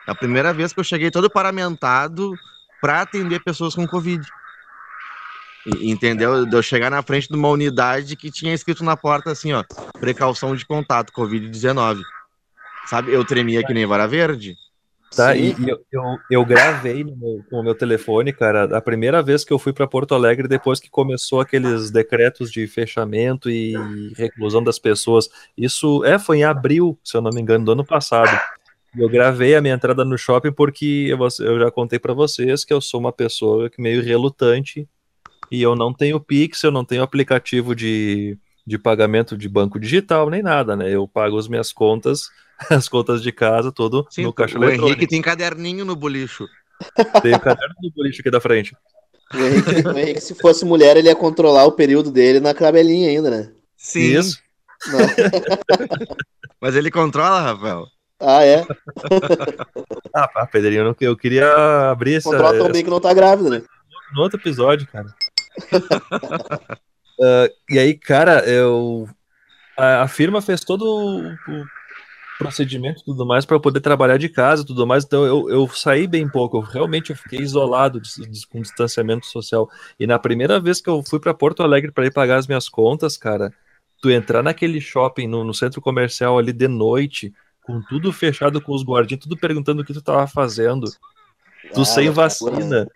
a primeira vez que eu cheguei todo paramentado para atender pessoas com Covid. E- Entendeu? De eu chegar na frente de uma unidade que tinha escrito na porta assim, ó, precaução de contato, Covid-19. Sabe, eu tremia que nem vara verde. Tá, Sim. e, e eu, eu, eu gravei no meu- com o meu telefone, cara, a primeira vez que eu fui para Porto Alegre, depois que começou aqueles decretos de fechamento e reclusão das pessoas. Isso é, foi em abril, se eu não me engano, do ano passado. Eu gravei a minha entrada no shopping porque eu, eu já contei pra vocês que eu sou uma pessoa que meio relutante e eu não tenho Pix, eu não tenho aplicativo de, de pagamento de banco digital, nem nada, né? Eu pago as minhas contas, as contas de casa, tudo Sim, no caixa o Henrique eletrônico. tem caderninho no bolicho. Tem o caderno do boliche aqui da frente. O Henrique, o Henrique, se fosse mulher, ele ia controlar o período dele na cabelinha ainda, né? Sim. Isso. Não. Mas ele controla, Rafael. Ah, é? Ah, pá, Pedrinho, eu, não- eu queria abrir essa, Controla tão bem que não tá grávida, né? no outro episódio, cara. Ah, e aí, cara, eu a, a firma fez todo o, o procedimento e tudo mais para eu poder trabalhar de casa e tudo mais, então eu, eu saí bem pouco, eu realmente eu fiquei isolado dis- dis- com distanciamento social. E na primeira vez que eu fui para Porto Alegre para ir pagar as minhas contas, cara, tu entrar naquele shopping, no, no centro comercial ali de noite, com tudo fechado, com os guardinhos, tudo perguntando o que tu tava fazendo, tu Ah, sem vacina.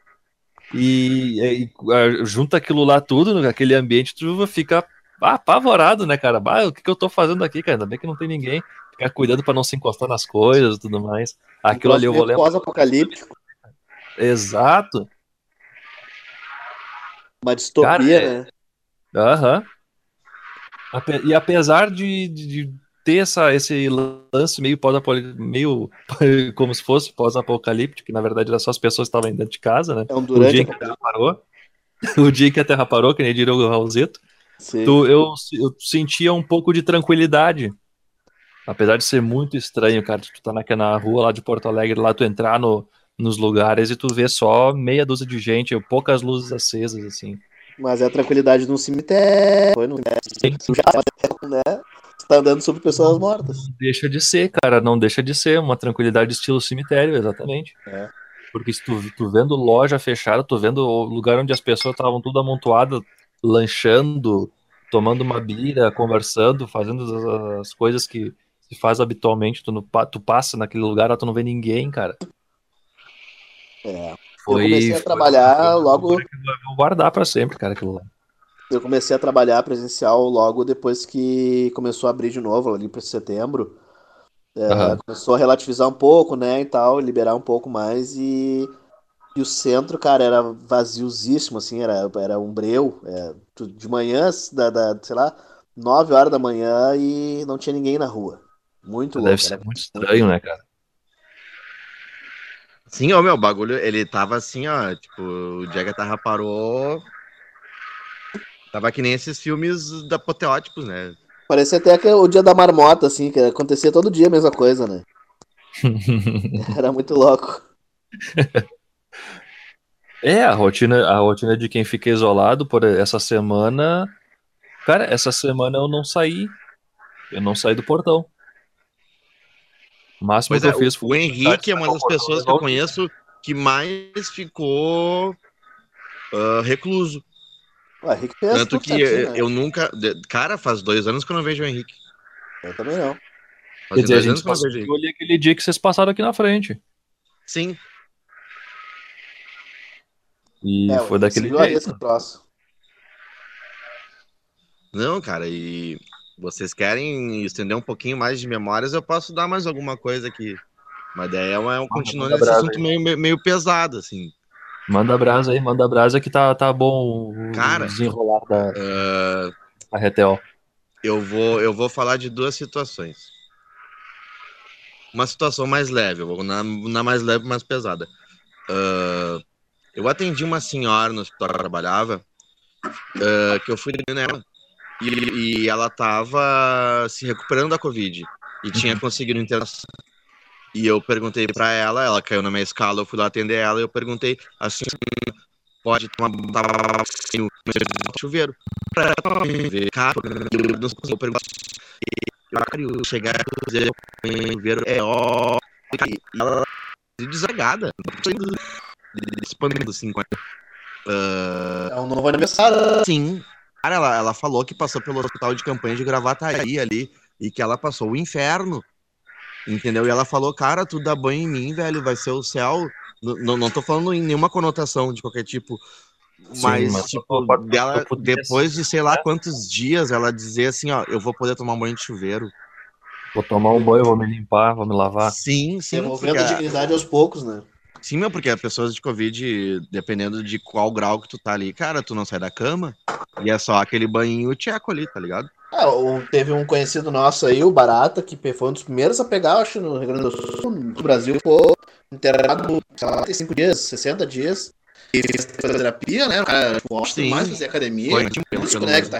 E, e, junta aquilo lá tudo, naquele ambiente, tu fica apavorado, né, cara? Bah, o que, que eu tô fazendo aqui, cara? Ainda bem que não tem ninguém. Ficar cuidando pra não se encostar nas coisas e tudo mais. Aquilo ali eu vou lembrar. Pós-apocalíptico, Exato. uma distopia, Cara, é- né? Aham. Ape- E apesar de, de- de ter essa, esse lance meio pós meio como se fosse pós-apocalíptico, que na verdade era só as pessoas que estavam dentro de casa, né? É um O durante dia que a Terra parou. O dia que a Terra parou, que nem diria o Raulzito. Sim. tu- eu, eu sentia um pouco de tranquilidade. Apesar de ser muito estranho, cara, tu tá naquela rua lá de Porto Alegre, lá tu entrar no, nos lugares e tu vê só meia dúzia de gente, poucas luzes acesas, assim. Mas é a tranquilidade num cemitério. Foi no né? Tá andando sobre pessoas mortas. Deixa de ser, cara, não deixa de ser uma tranquilidade estilo cemitério, exatamente. É. Porque se tu, tu vendo loja fechada, tu vendo o lugar onde as pessoas estavam tudo amontoadas, lanchando, tomando uma bira, conversando, fazendo as, as coisas que se faz habitualmente, tu, no, tu passa naquele lugar, tu não vê ninguém, cara. É. Foi, comecei a foi- trabalhar foi uma logo- eu vou guardar pra sempre, cara, aquilo lá. Eu comecei a trabalhar presencial logo depois que começou a abrir de novo, ali para setembro. É, Aham. Começou a relativizar um pouco, né, e tal, liberar um pouco mais e, e o centro, cara, era vaziosíssimo, assim, era, era um breu. é, de manhã, da, da, sei lá, 9 horas da manhã e não tinha ninguém na rua. Muito louco. Deve ser era muito estranho, né, cara? Sim, ô meu, o bagulho, ele tava assim, ó, tipo, o dia que a Terra parou. Tava que nem esses filmes da Apoteótipos, né? Parecia até que o dia da marmota, assim, que acontecia todo dia a mesma coisa, né? Era muito louco. É, a rotina, a rotina de quem fica isolado por essa semana. Cara, essa semana eu não saí. Eu não saí do portão. O máximo Pois que é, eu fiz o, foi o Henrique é uma das pessoas que eu conheço que mais ficou ah, recluso. O Henrique fez Tanto que certinho, eu, né? eu nunca. Cara, faz dois anos que eu não vejo o Henrique. Eu também não. Faz Quer dizer, a dois anos gente que eu não passou vejo o eu Henrique. olhei aquele dia que vocês passaram aqui na frente. Sim. E É, foi daquele jeito. Não, cara, e vocês querem estender um pouquinho mais de memórias, eu posso dar mais alguma coisa aqui. Mas daí é, uma, é um continuando manda esse assunto meio, meio pesado, assim. Manda brasa aí, manda brasa que tá, tá bom o Cara. desenrolar da, Ah, da Retel. eu, vou, eu vou falar de duas situações. Uma situação mais leve, vou na, na mais leve, mais pesada. Ah, eu atendi uma senhora no hospital que eu trabalhava, ah, que eu fui nela, e, e ela tava se recuperando da Covid, e tinha conseguido internação. E eu perguntei pra ela, ela caiu na minha escala, eu fui lá atender ela, e eu perguntei, assim, pode tomar no chuveiro? Pra ela tomar, ver, cara, eu não perguntei, cara, eu chegar a dizer, chuveiro é ó, e ela desagada, expandindo assim, Ah, É um novo aniversário. Sim. Cara, ela, ela falou que passou pelo hospital de campanha de Gravataí ali e que ela passou o inferno. Entendeu? E ela falou, cara, tu dá banho em mim, velho, vai ser o céu. N- Não, não tô falando em nenhuma conotação de qualquer tipo. Sim, Mas, mas tipo, dela, pudesse- depois de sei lá quantos dias, ela dizer assim, ó, eu vou poder tomar banho de chuveiro. Vou tomar um banho, vou me limpar, vou me lavar. Sim, sim. Devolvendo porque a dignidade aos poucos, né? Sim, meu, porque as pessoas de Covid, dependendo de qual grau que tu tá ali, cara, tu não sai da cama e é só aquele banhinho tcheco ali, tá ligado? É, teve um conhecido nosso aí, o Barata, que foi um dos primeiros a pegar, acho, no Rio Grande do Sul, no Brasil, ficou internado, sei lá, 35 dias, 60 dias. E fez terapia, né? O cara gosta Sim. mais fazer academia, Foi, tipo, desconecta.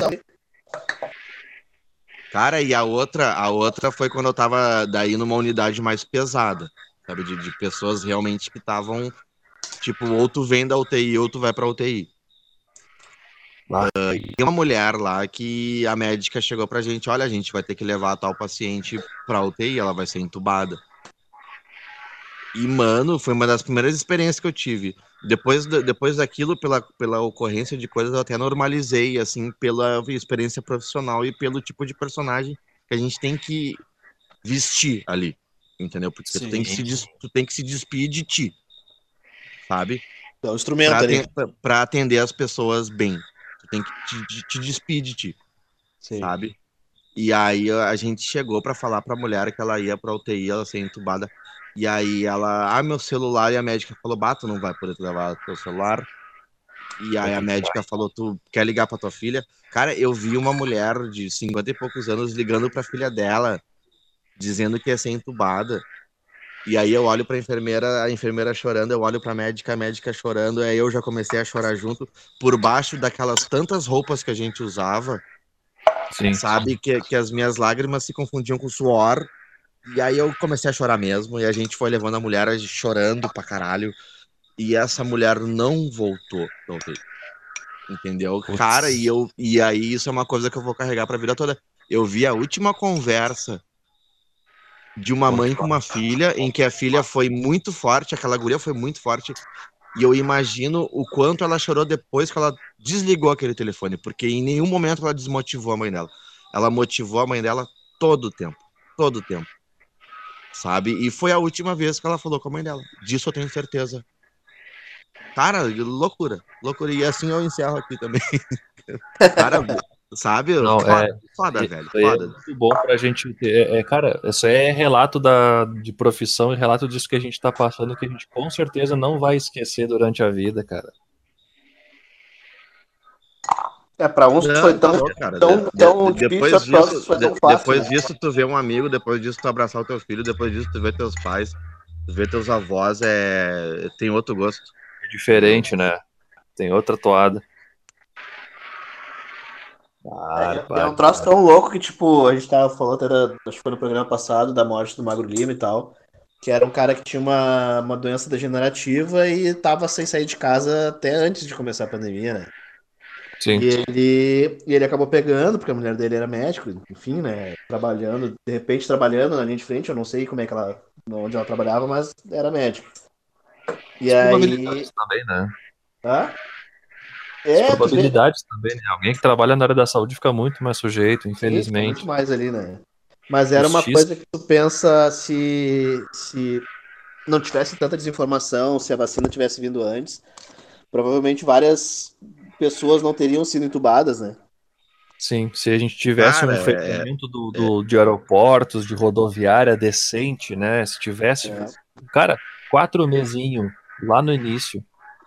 Cara, e a outra, a outra foi quando eu tava daí numa unidade mais pesada, sabe? De, de pessoas realmente que estavam, tipo, ou tu vem da UTI ou tu vai pra UTI. Ah. Ah, tem uma mulher lá que a médica chegou pra gente, olha, a gente vai ter que levar a tal paciente pra UTI, ela vai ser entubada. E, mano, foi uma das primeiras experiências que eu tive. Depois, depois daquilo, pela, pela ocorrência de coisas, eu até normalizei, assim, pela experiência profissional e pelo tipo de personagem que a gente tem que vestir ali, entendeu? Porque tu tem, que se des- tu tem que se despedir de ti, sabe? É o instrumento Pra, ali. pra- pra atender as pessoas bem. Tu tem que te, te, te despedir de ti, Sim. sabe? E aí a gente chegou pra falar pra mulher que ela ia pra UTI, ela ser entubada. E aí ela, ah, meu celular, e a médica falou, bato, não vai poder levar teu celular. E aí a médica falou, tu quer ligar pra tua filha? Cara, eu vi uma mulher de 50 e poucos anos ligando pra filha dela, dizendo que ia ser entubada. E aí eu olho pra enfermeira, a enfermeira chorando, eu olho pra médica, a médica chorando, aí eu já comecei a chorar junto, por baixo daquelas tantas roupas que a gente usava, Sim. sabe? Que, que as minhas lágrimas se confundiam com suor. E aí eu comecei a chorar mesmo, e a gente foi levando a mulher chorando pra caralho. E essa mulher não voltou UTI. Entendeu? Putz. Cara, e, eu, e aí isso é uma coisa que eu vou carregar pra vida toda. Eu vi a última conversa de uma mãe com uma filha, em que a filha foi muito forte, aquela guria foi muito forte. E eu imagino o quanto ela chorou depois que ela desligou aquele telefone, porque em nenhum momento ela desmotivou a mãe dela. Ela motivou a mãe dela todo o tempo, todo o tempo. Sabe? E foi a última vez que ela falou com a mãe dela. Disso eu tenho certeza. Cara, loucura, loucura. E assim eu encerro aqui também. Cara, sabe? Não, foda, é- foda, velho, aí é foda. muito bom pra gente ter. É, é, cara, isso é relato da, de profissão e relato disso que a gente tá passando, que a gente com certeza não vai esquecer durante a vida, cara. É, pra uns Não, foi tão. tá cara. tão- De- tão de- difícil, depois pra outros disso, foi tão fácil, depois né? disso tu vê um amigo, depois disso tu abraçar o teu filho, depois disso tu vê teus pais, tu vê teus avós, é tem outro gosto. É diferente, né? Tem outra toada. É, para, é um troço tão louco que, tipo, a gente tava falando, era, acho que foi no programa passado, da morte do Magro Lima e tal. Que era um cara que tinha uma, uma doença degenerativa e tava sem sair de casa até antes de começar a pandemia, né? Sim. E ele, e ele acabou pegando, porque a mulher dele era médico, enfim, né? Trabalhando, de repente trabalhando na linha de frente, eu não sei como é que ela, onde ela trabalhava, mas era médico. E aí. Probabilidades também, né? Hã? As É, tu vê- probabilidades também, né? Alguém que trabalha na área da saúde fica muito mais sujeito, Sim, infelizmente. fica muito mais ali, né? Mas era uma coisa que tu pensa se, se não tivesse tanta desinformação, se a vacina tivesse vindo antes, provavelmente várias pessoas não teriam sido entubadas, né? Sim, se a gente tivesse Cara, um é- enfrentamento do, do- de aeroportos, de rodoviária decente, né? Se tivesse, É. cara, quatro mesinho lá no início,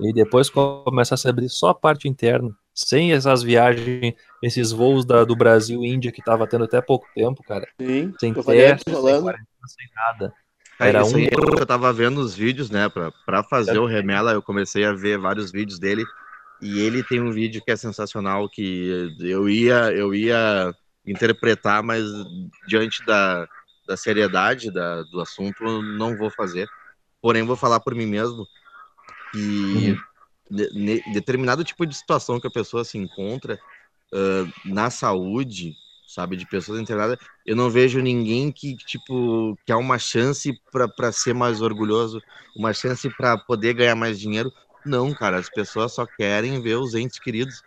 e depois começasse a abrir só a parte interna, sem essas viagens, esses voos da- do Brasil e Índia que tava tendo até pouco tempo, cara, Sim, sem teste, sem quarentena, sem nada. Cara, Era isso um- aí, eu tava vendo os vídeos, né, pra, pra fazer o Remela, eu comecei a ver vários vídeos dele, e ele tem um vídeo que é sensacional, que eu ia, eu ia interpretar, mas diante da, da seriedade da, do assunto, eu não vou fazer. Porém, vou falar por mim mesmo que ne- ne- determinado tipo de situação que a pessoa se encontra ah, na saúde, sabe, de pessoas internadas, eu não vejo ninguém que, tipo, quer uma chance para ser mais orgulhoso, uma chance para poder ganhar mais dinheiro. Não, cara, as pessoas só querem ver os entes queridos.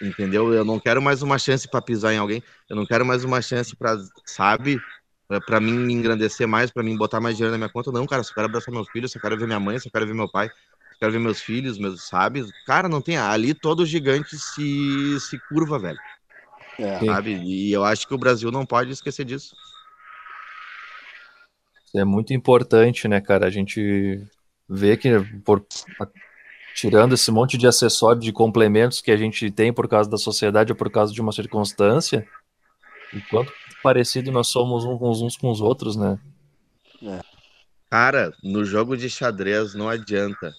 Entendeu? Eu não quero mais uma chance para pisar em alguém, eu não quero mais uma chance para, sabe, para mim me engrandecer mais, para mim botar mais dinheiro na minha conta. Não, cara, só quero abraçar meus filhos, só quero ver minha mãe, só quero ver meu pai, só quero ver meus filhos, meus, sabe? Cara, não tem ali todo gigante se se curva, velho É. Sabe? E eu acho que o Brasil não pode esquecer disso. É muito importante, né, cara? A gente vê que por tirando esse monte de acessórios, de complementos que a gente tem por causa da sociedade ou por causa de uma circunstância, o quanto parecido nós somos uns, uns com os outros, né? Cara, no jogo de xadrez não adianta.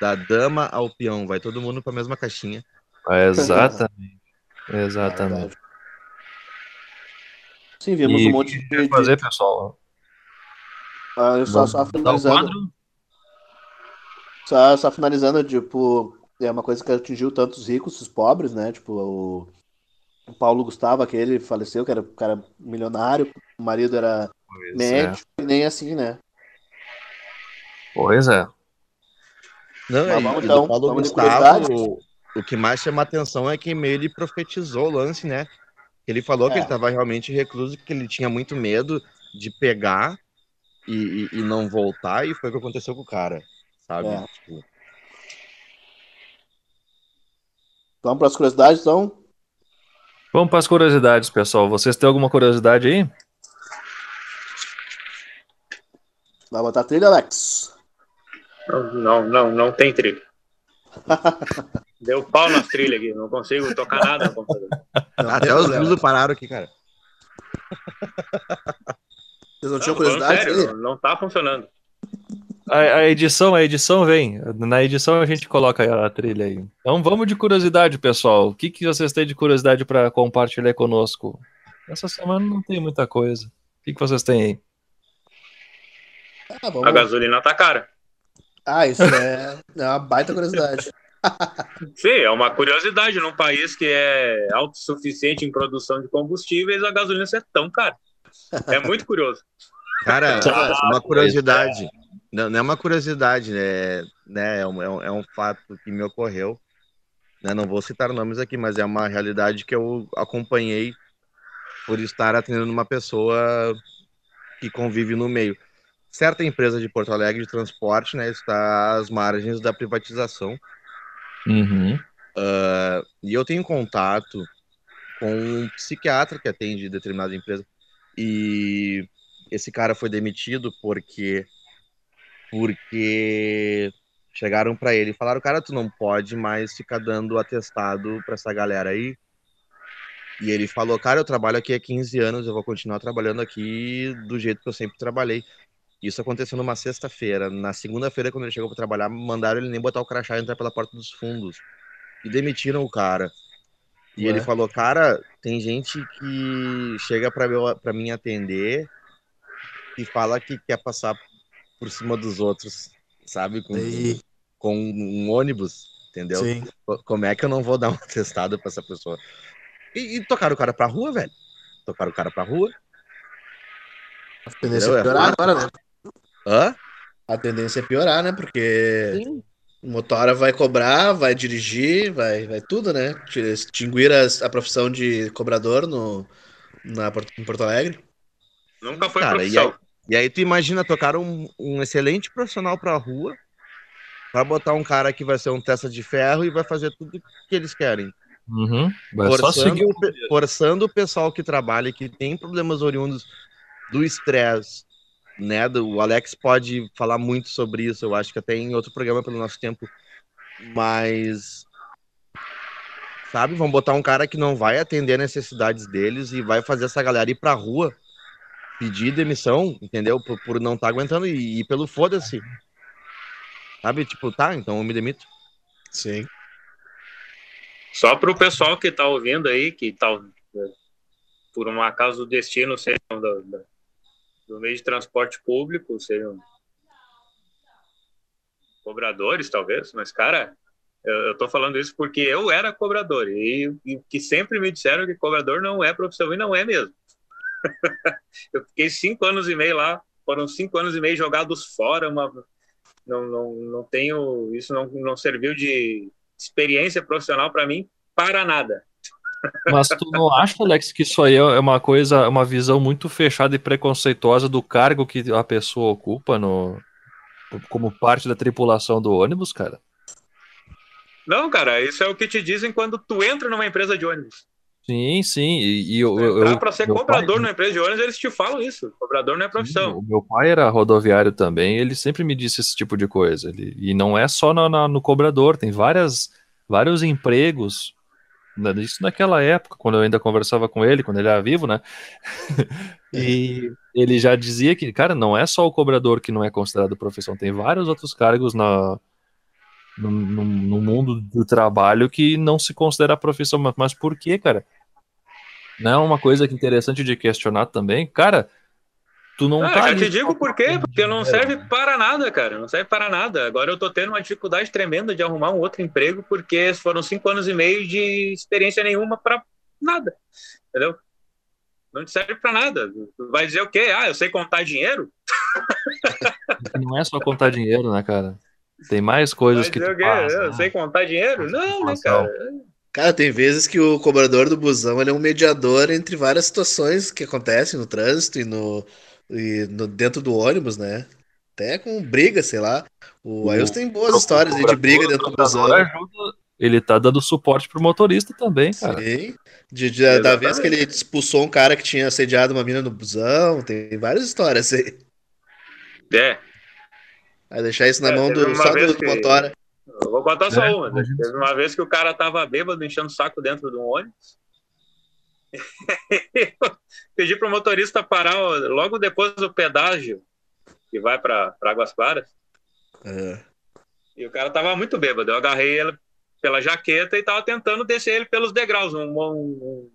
Da dama ao peão, vai todo mundo pra mesma caixinha. É, exatamente. Exatamente. Sim, vimos E um monte que de. a fazer, pessoal? Ah, só, só finalizando. Só, só finalizando, tipo, é uma coisa que atingiu tanto os ricos, os pobres, né? Tipo, o, o Paulo Gustavo, aquele faleceu, que era um cara milionário, o marido era Pois é. médico, e nem assim, né? Pois é. Não, Mas vamos então, Paulo Gustavo, o, o que mais chama atenção é que meio ele profetizou o lance, né? Ele falou que É. ele estava realmente recluso, que ele tinha muito medo de pegar e, e- e não voltar, e foi o que aconteceu com o cara, sabe? É. Tipo, Vamos para as curiosidades, então? Vamos para as curiosidades, pessoal. Vocês têm alguma curiosidade aí? Vai botar a trilha, Alex. Não, não, não, tem trilha. Deu pau nas trilhas aqui, não consigo tocar nada no computador. Até os blues pararam aqui, cara. Vocês não tinham Não, falando curiosidade? sério, aí? não, não tá funcionando. A, a edição, a edição vem. Na edição a gente coloca a trilha aí. Então vamos de curiosidade, pessoal. O que, que vocês têm de curiosidade para compartilhar conosco? Essa semana não tem muita coisa. O que, que vocês têm aí? Ah, vamos A gasolina tá cara. Ah, isso é, é uma baita curiosidade. Sim, é uma curiosidade num país que é autossuficiente em produção de combustíveis, a gasolina ser tão cara. É muito curioso. Cara, uma curiosidade. Não, não é uma curiosidade, né? né? É, um, é um- é um fato que me ocorreu. Né? Não vou citar nomes aqui, mas é uma realidade que eu acompanhei por estar atendendo uma pessoa que convive no meio. Certa empresa de Porto Alegre de transporte né, está às margens da privatização. Uhum. Ah, e eu tenho contato com um psiquiatra que atende determinada empresa. E esse cara foi demitido porque porque chegaram para ele e falaram: "Cara, tu não pode mais ficar dando atestado para essa galera aí". E ele falou: "Cara, eu trabalho aqui há 15 anos, eu vou continuar trabalhando aqui do jeito que eu sempre trabalhei". Isso aconteceu numa sexta-feira. Na segunda-feira, quando ele chegou para trabalhar, mandaram ele nem botar o crachá e entrar pela porta dos fundos. E demitiram o cara. E Ué. ele falou, cara, tem gente que chega pra mim atender e fala que quer passar por cima dos outros, sabe? Com, Aí, com um ônibus, entendeu? sim. Co- Como é que eu não vou dar um atestado pra essa pessoa? E, e tocaram o cara pra rua, velho. Tocaram o cara pra rua. A tendência Entendeu? é É piorar agora, né? Hã? A tendência é piorar, né? Porque Sim. o motora vai cobrar, vai dirigir, vai, vai tudo, né? Extinguir as- a, profissão de cobrador no, na, em Porto Alegre. Nunca foi Cara, e profissão. E aí tu imagina tocar um, um excelente profissional pra rua pra botar um cara que vai ser um testa de ferro e vai fazer tudo que eles querem. Uhum. Forçando, o forçando o pessoal que trabalha e que tem problemas oriundos do estresse, né? O Alex pode falar muito sobre isso, eu acho que até em outro programa pelo nosso tempo, mas sabe, vão botar um cara que não vai atender necessidades deles e vai fazer essa galera ir pra rua pedir demissão, entendeu? Por, por não estar aguentando e, e pelo foda-se. Sabe, tipo, tá, então eu me demito. Sim. Só para o pessoal que está ouvindo aí, que tá, por um acaso do destino sejam do, do- do meio de transporte público, sejam cobradores, talvez, mas, cara, eu, eu tô falando isso porque eu era cobrador e, e que sempre me disseram que cobrador não é profissão e não é mesmo. eu fiquei cinco anos e meio lá, foram cinco anos e meio jogados fora, uma, não, não, não tenho, isso não, não serviu de experiência profissional para mim para nada. Mas tu não acha, Alex, que isso aí é uma coisa, uma visão muito fechada e preconceituosa do cargo que a pessoa ocupa no, como parte da tripulação do ônibus, cara? Não, cara, isso é o que te dizem quando tu entra numa empresa de ônibus. Sim, sim. E, e eu, eu, Entrar eu- pra ser cobrador pai- numa empresa de ônibus, eles te falam isso. Cobrador não é profissão. O meu pai era rodoviário também, ele sempre me disse esse tipo de coisa. Ele- e não é só na- na- no cobrador, tem várias, vários empregos. né, Isso naquela época, quando eu ainda conversava com ele, quando ele era vivo, né? E ele já dizia que, cara, não é só o cobrador que não é considerado profissão, tem vários outros cargos na, no, no- no mundo do trabalho que não se considera profissão. Mas, mas por quê, cara? Não é uma coisa que interessante de questionar também? Cara, tu não Ah, tá já te digo por quê, por porque não serve para nada, cara. Não serve para nada. Agora eu tô tendo uma dificuldade tremenda de arrumar um outro emprego, porque foram cinco anos e meio de experiência nenhuma para nada. Entendeu? Não te serve para nada. Tu Vai dizer o quê? Ah, eu sei contar dinheiro? Não é só contar dinheiro, né, cara? Tem mais coisas Vai que tu Eu né? sei contar dinheiro? Não, né, cara? Cara, tem vezes que o cobrador do busão ele é um mediador entre várias situações que acontecem no trânsito e no, e no dentro do ônibus, né? Até com briga, sei lá. O O- Ailson tem boas histórias de briga dentro do busão. ajuda- Ele tá dando suporte pro motorista também, cara. Sim. De, de- da Exatamente. vez que ele expulsou um cara que tinha assediado uma mina no busão, tem várias histórias aí. É. Vai deixar isso na É, mão do, só do que- motora. Eu vou contar só É, uma. né? Teve uma vez que o cara tava bêbado, enchendo o saco dentro de um ônibus. Eu Pedi pro motorista parar logo depois do pedágio, que vai para Águas Claras. É. E o cara tava muito bêbado. Eu agarrei ele pela jaqueta e tava tentando descer ele pelos degraus. Um, um-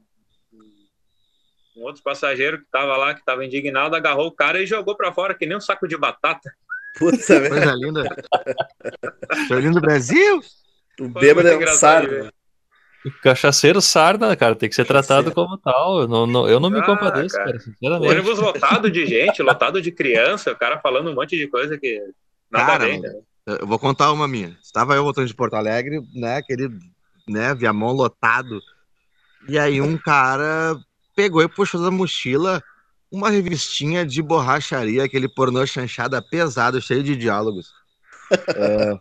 um outro passageiro que tava lá, que tava indignado, agarrou o cara e jogou para fora que nem um saco de batata. Puta merda. Coisa linda. Seu lindo Brasil! O bêbado é um sardo. O cachaceiro sarda, cara, tem que ser tratado como tal. Eu não, não- eu não me Ah, compadeço, cara. cara, sinceramente. Ônibus lotado de gente, lotado de criança, o cara falando um monte de coisa que nada Cara, ver. né? Eu vou contar uma minha. Estava eu voltando de Porto Alegre, né? Aquele, né, Viamão lotado. E aí um cara pegou e puxou da mochila uma revistinha de borracharia, aquele pornô chanchada pesado, cheio de diálogos. É,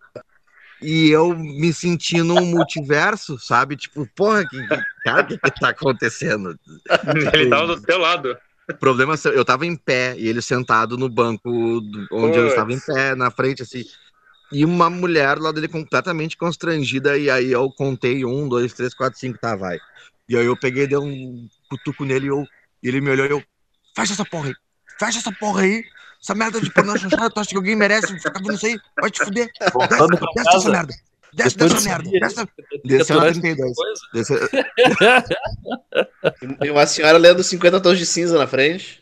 e eu me senti num multiverso, sabe? Tipo, porra, que, que- cara, o que, que tá acontecendo? Ele tava do teu lado. O problema é eu tava em pé e ele sentado no banco onde eu estava em pé, na frente, assim. E uma mulher lá dele completamente constrangida. E aí eu contei um, dois, três, quatro, cinco, tá, vai. E aí eu peguei, dei um cutuco nele e eu, e ele me olhou e eu, fecha essa porra aí, fecha essa porra aí. Essa merda de pornô chanchada, tu acha que alguém merece ficar vendo isso aí? Vai te fuder. Voltando Desce, pra desce essa merda. Desce dessa merda. Desce, tem na aturar esse 32. coisa. Desceu, E uma senhora lendo 50 tons de cinza na frente.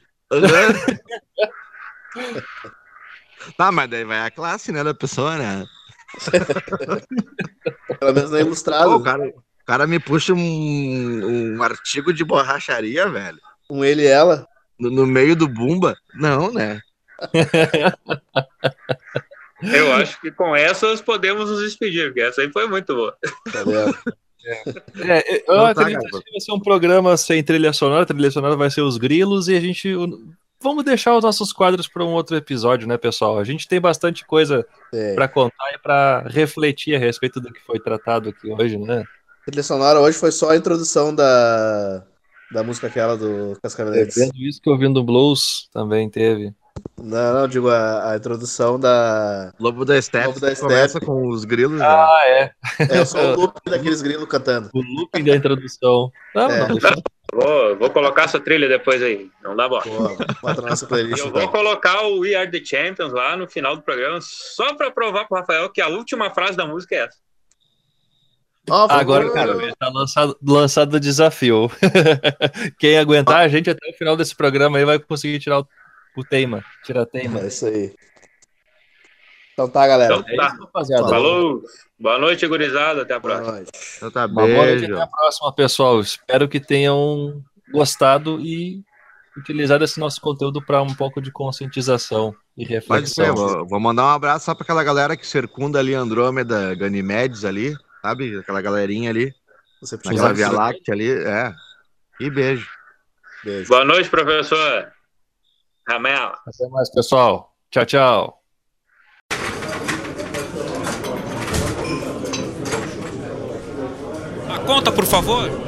Tá, mas daí vai a classe, né, da pessoa, né? Pelo menos não é Pô, ilustrado. o, cara, o cara me puxa um, um artigo de borracharia, velho. Com ele e ela. No, no meio do Bumba. Não, né? Eu acho que com essas podemos nos despedir, porque essa aí foi muito boa. Tá vendo? É, eu Não tá, acredito garoto. que vai ser um programa sem trilha sonora. A trilha sonora vai ser os grilos e a gente. Vamos deixar os nossos quadros para um outro episódio, né, pessoal? A gente tem bastante coisa É. para contar e para refletir a respeito do que foi tratado aqui hoje, né? A trilha sonora hoje foi só a introdução da, da música aquela do Cascavelenses. Vendo isso que ouvindo blues também teve. Não, não, digo a, a introdução da. Lobo da Steppe Lobo da começa com os grilos, né? Ah, é. É só o loop daqueles grilos cantando. O looping da introdução. Não, É. não, deixa Vou, vou colocar essa trilha depois aí. Não dá bola. Playlist. eu vou Então. colocar o We Are the Champions lá no final do programa, só para provar pro Rafael que a última frase da música é essa. Vamos- Agora, cara, tá lançado, lançado o desafio. Quem aguentar a gente até o final desse programa aí vai conseguir tirar o, o teima. Tirar a teima. É isso aí. Então tá, galera. Então É tá. isso, rapaziada. Falou. Boa noite, gurizada. Até a Boa próxima. noite. Então tá, Uma boa noite beijo. até a próxima, pessoal. Espero que tenham gostado e utilizado esse nosso conteúdo para um pouco de conscientização e Pode ser, reflexão. vou, mandar um abraço só pra aquela galera que circunda ali Andrômeda, Ganimedes ali, sabe? Aquela galerinha ali, Você naquela precisa Via Láctea ali, é. E beijo. Beijo. Boa noite, professor. Ramel. Até mais, pessoal. Tchau, tchau. A conta, por favor.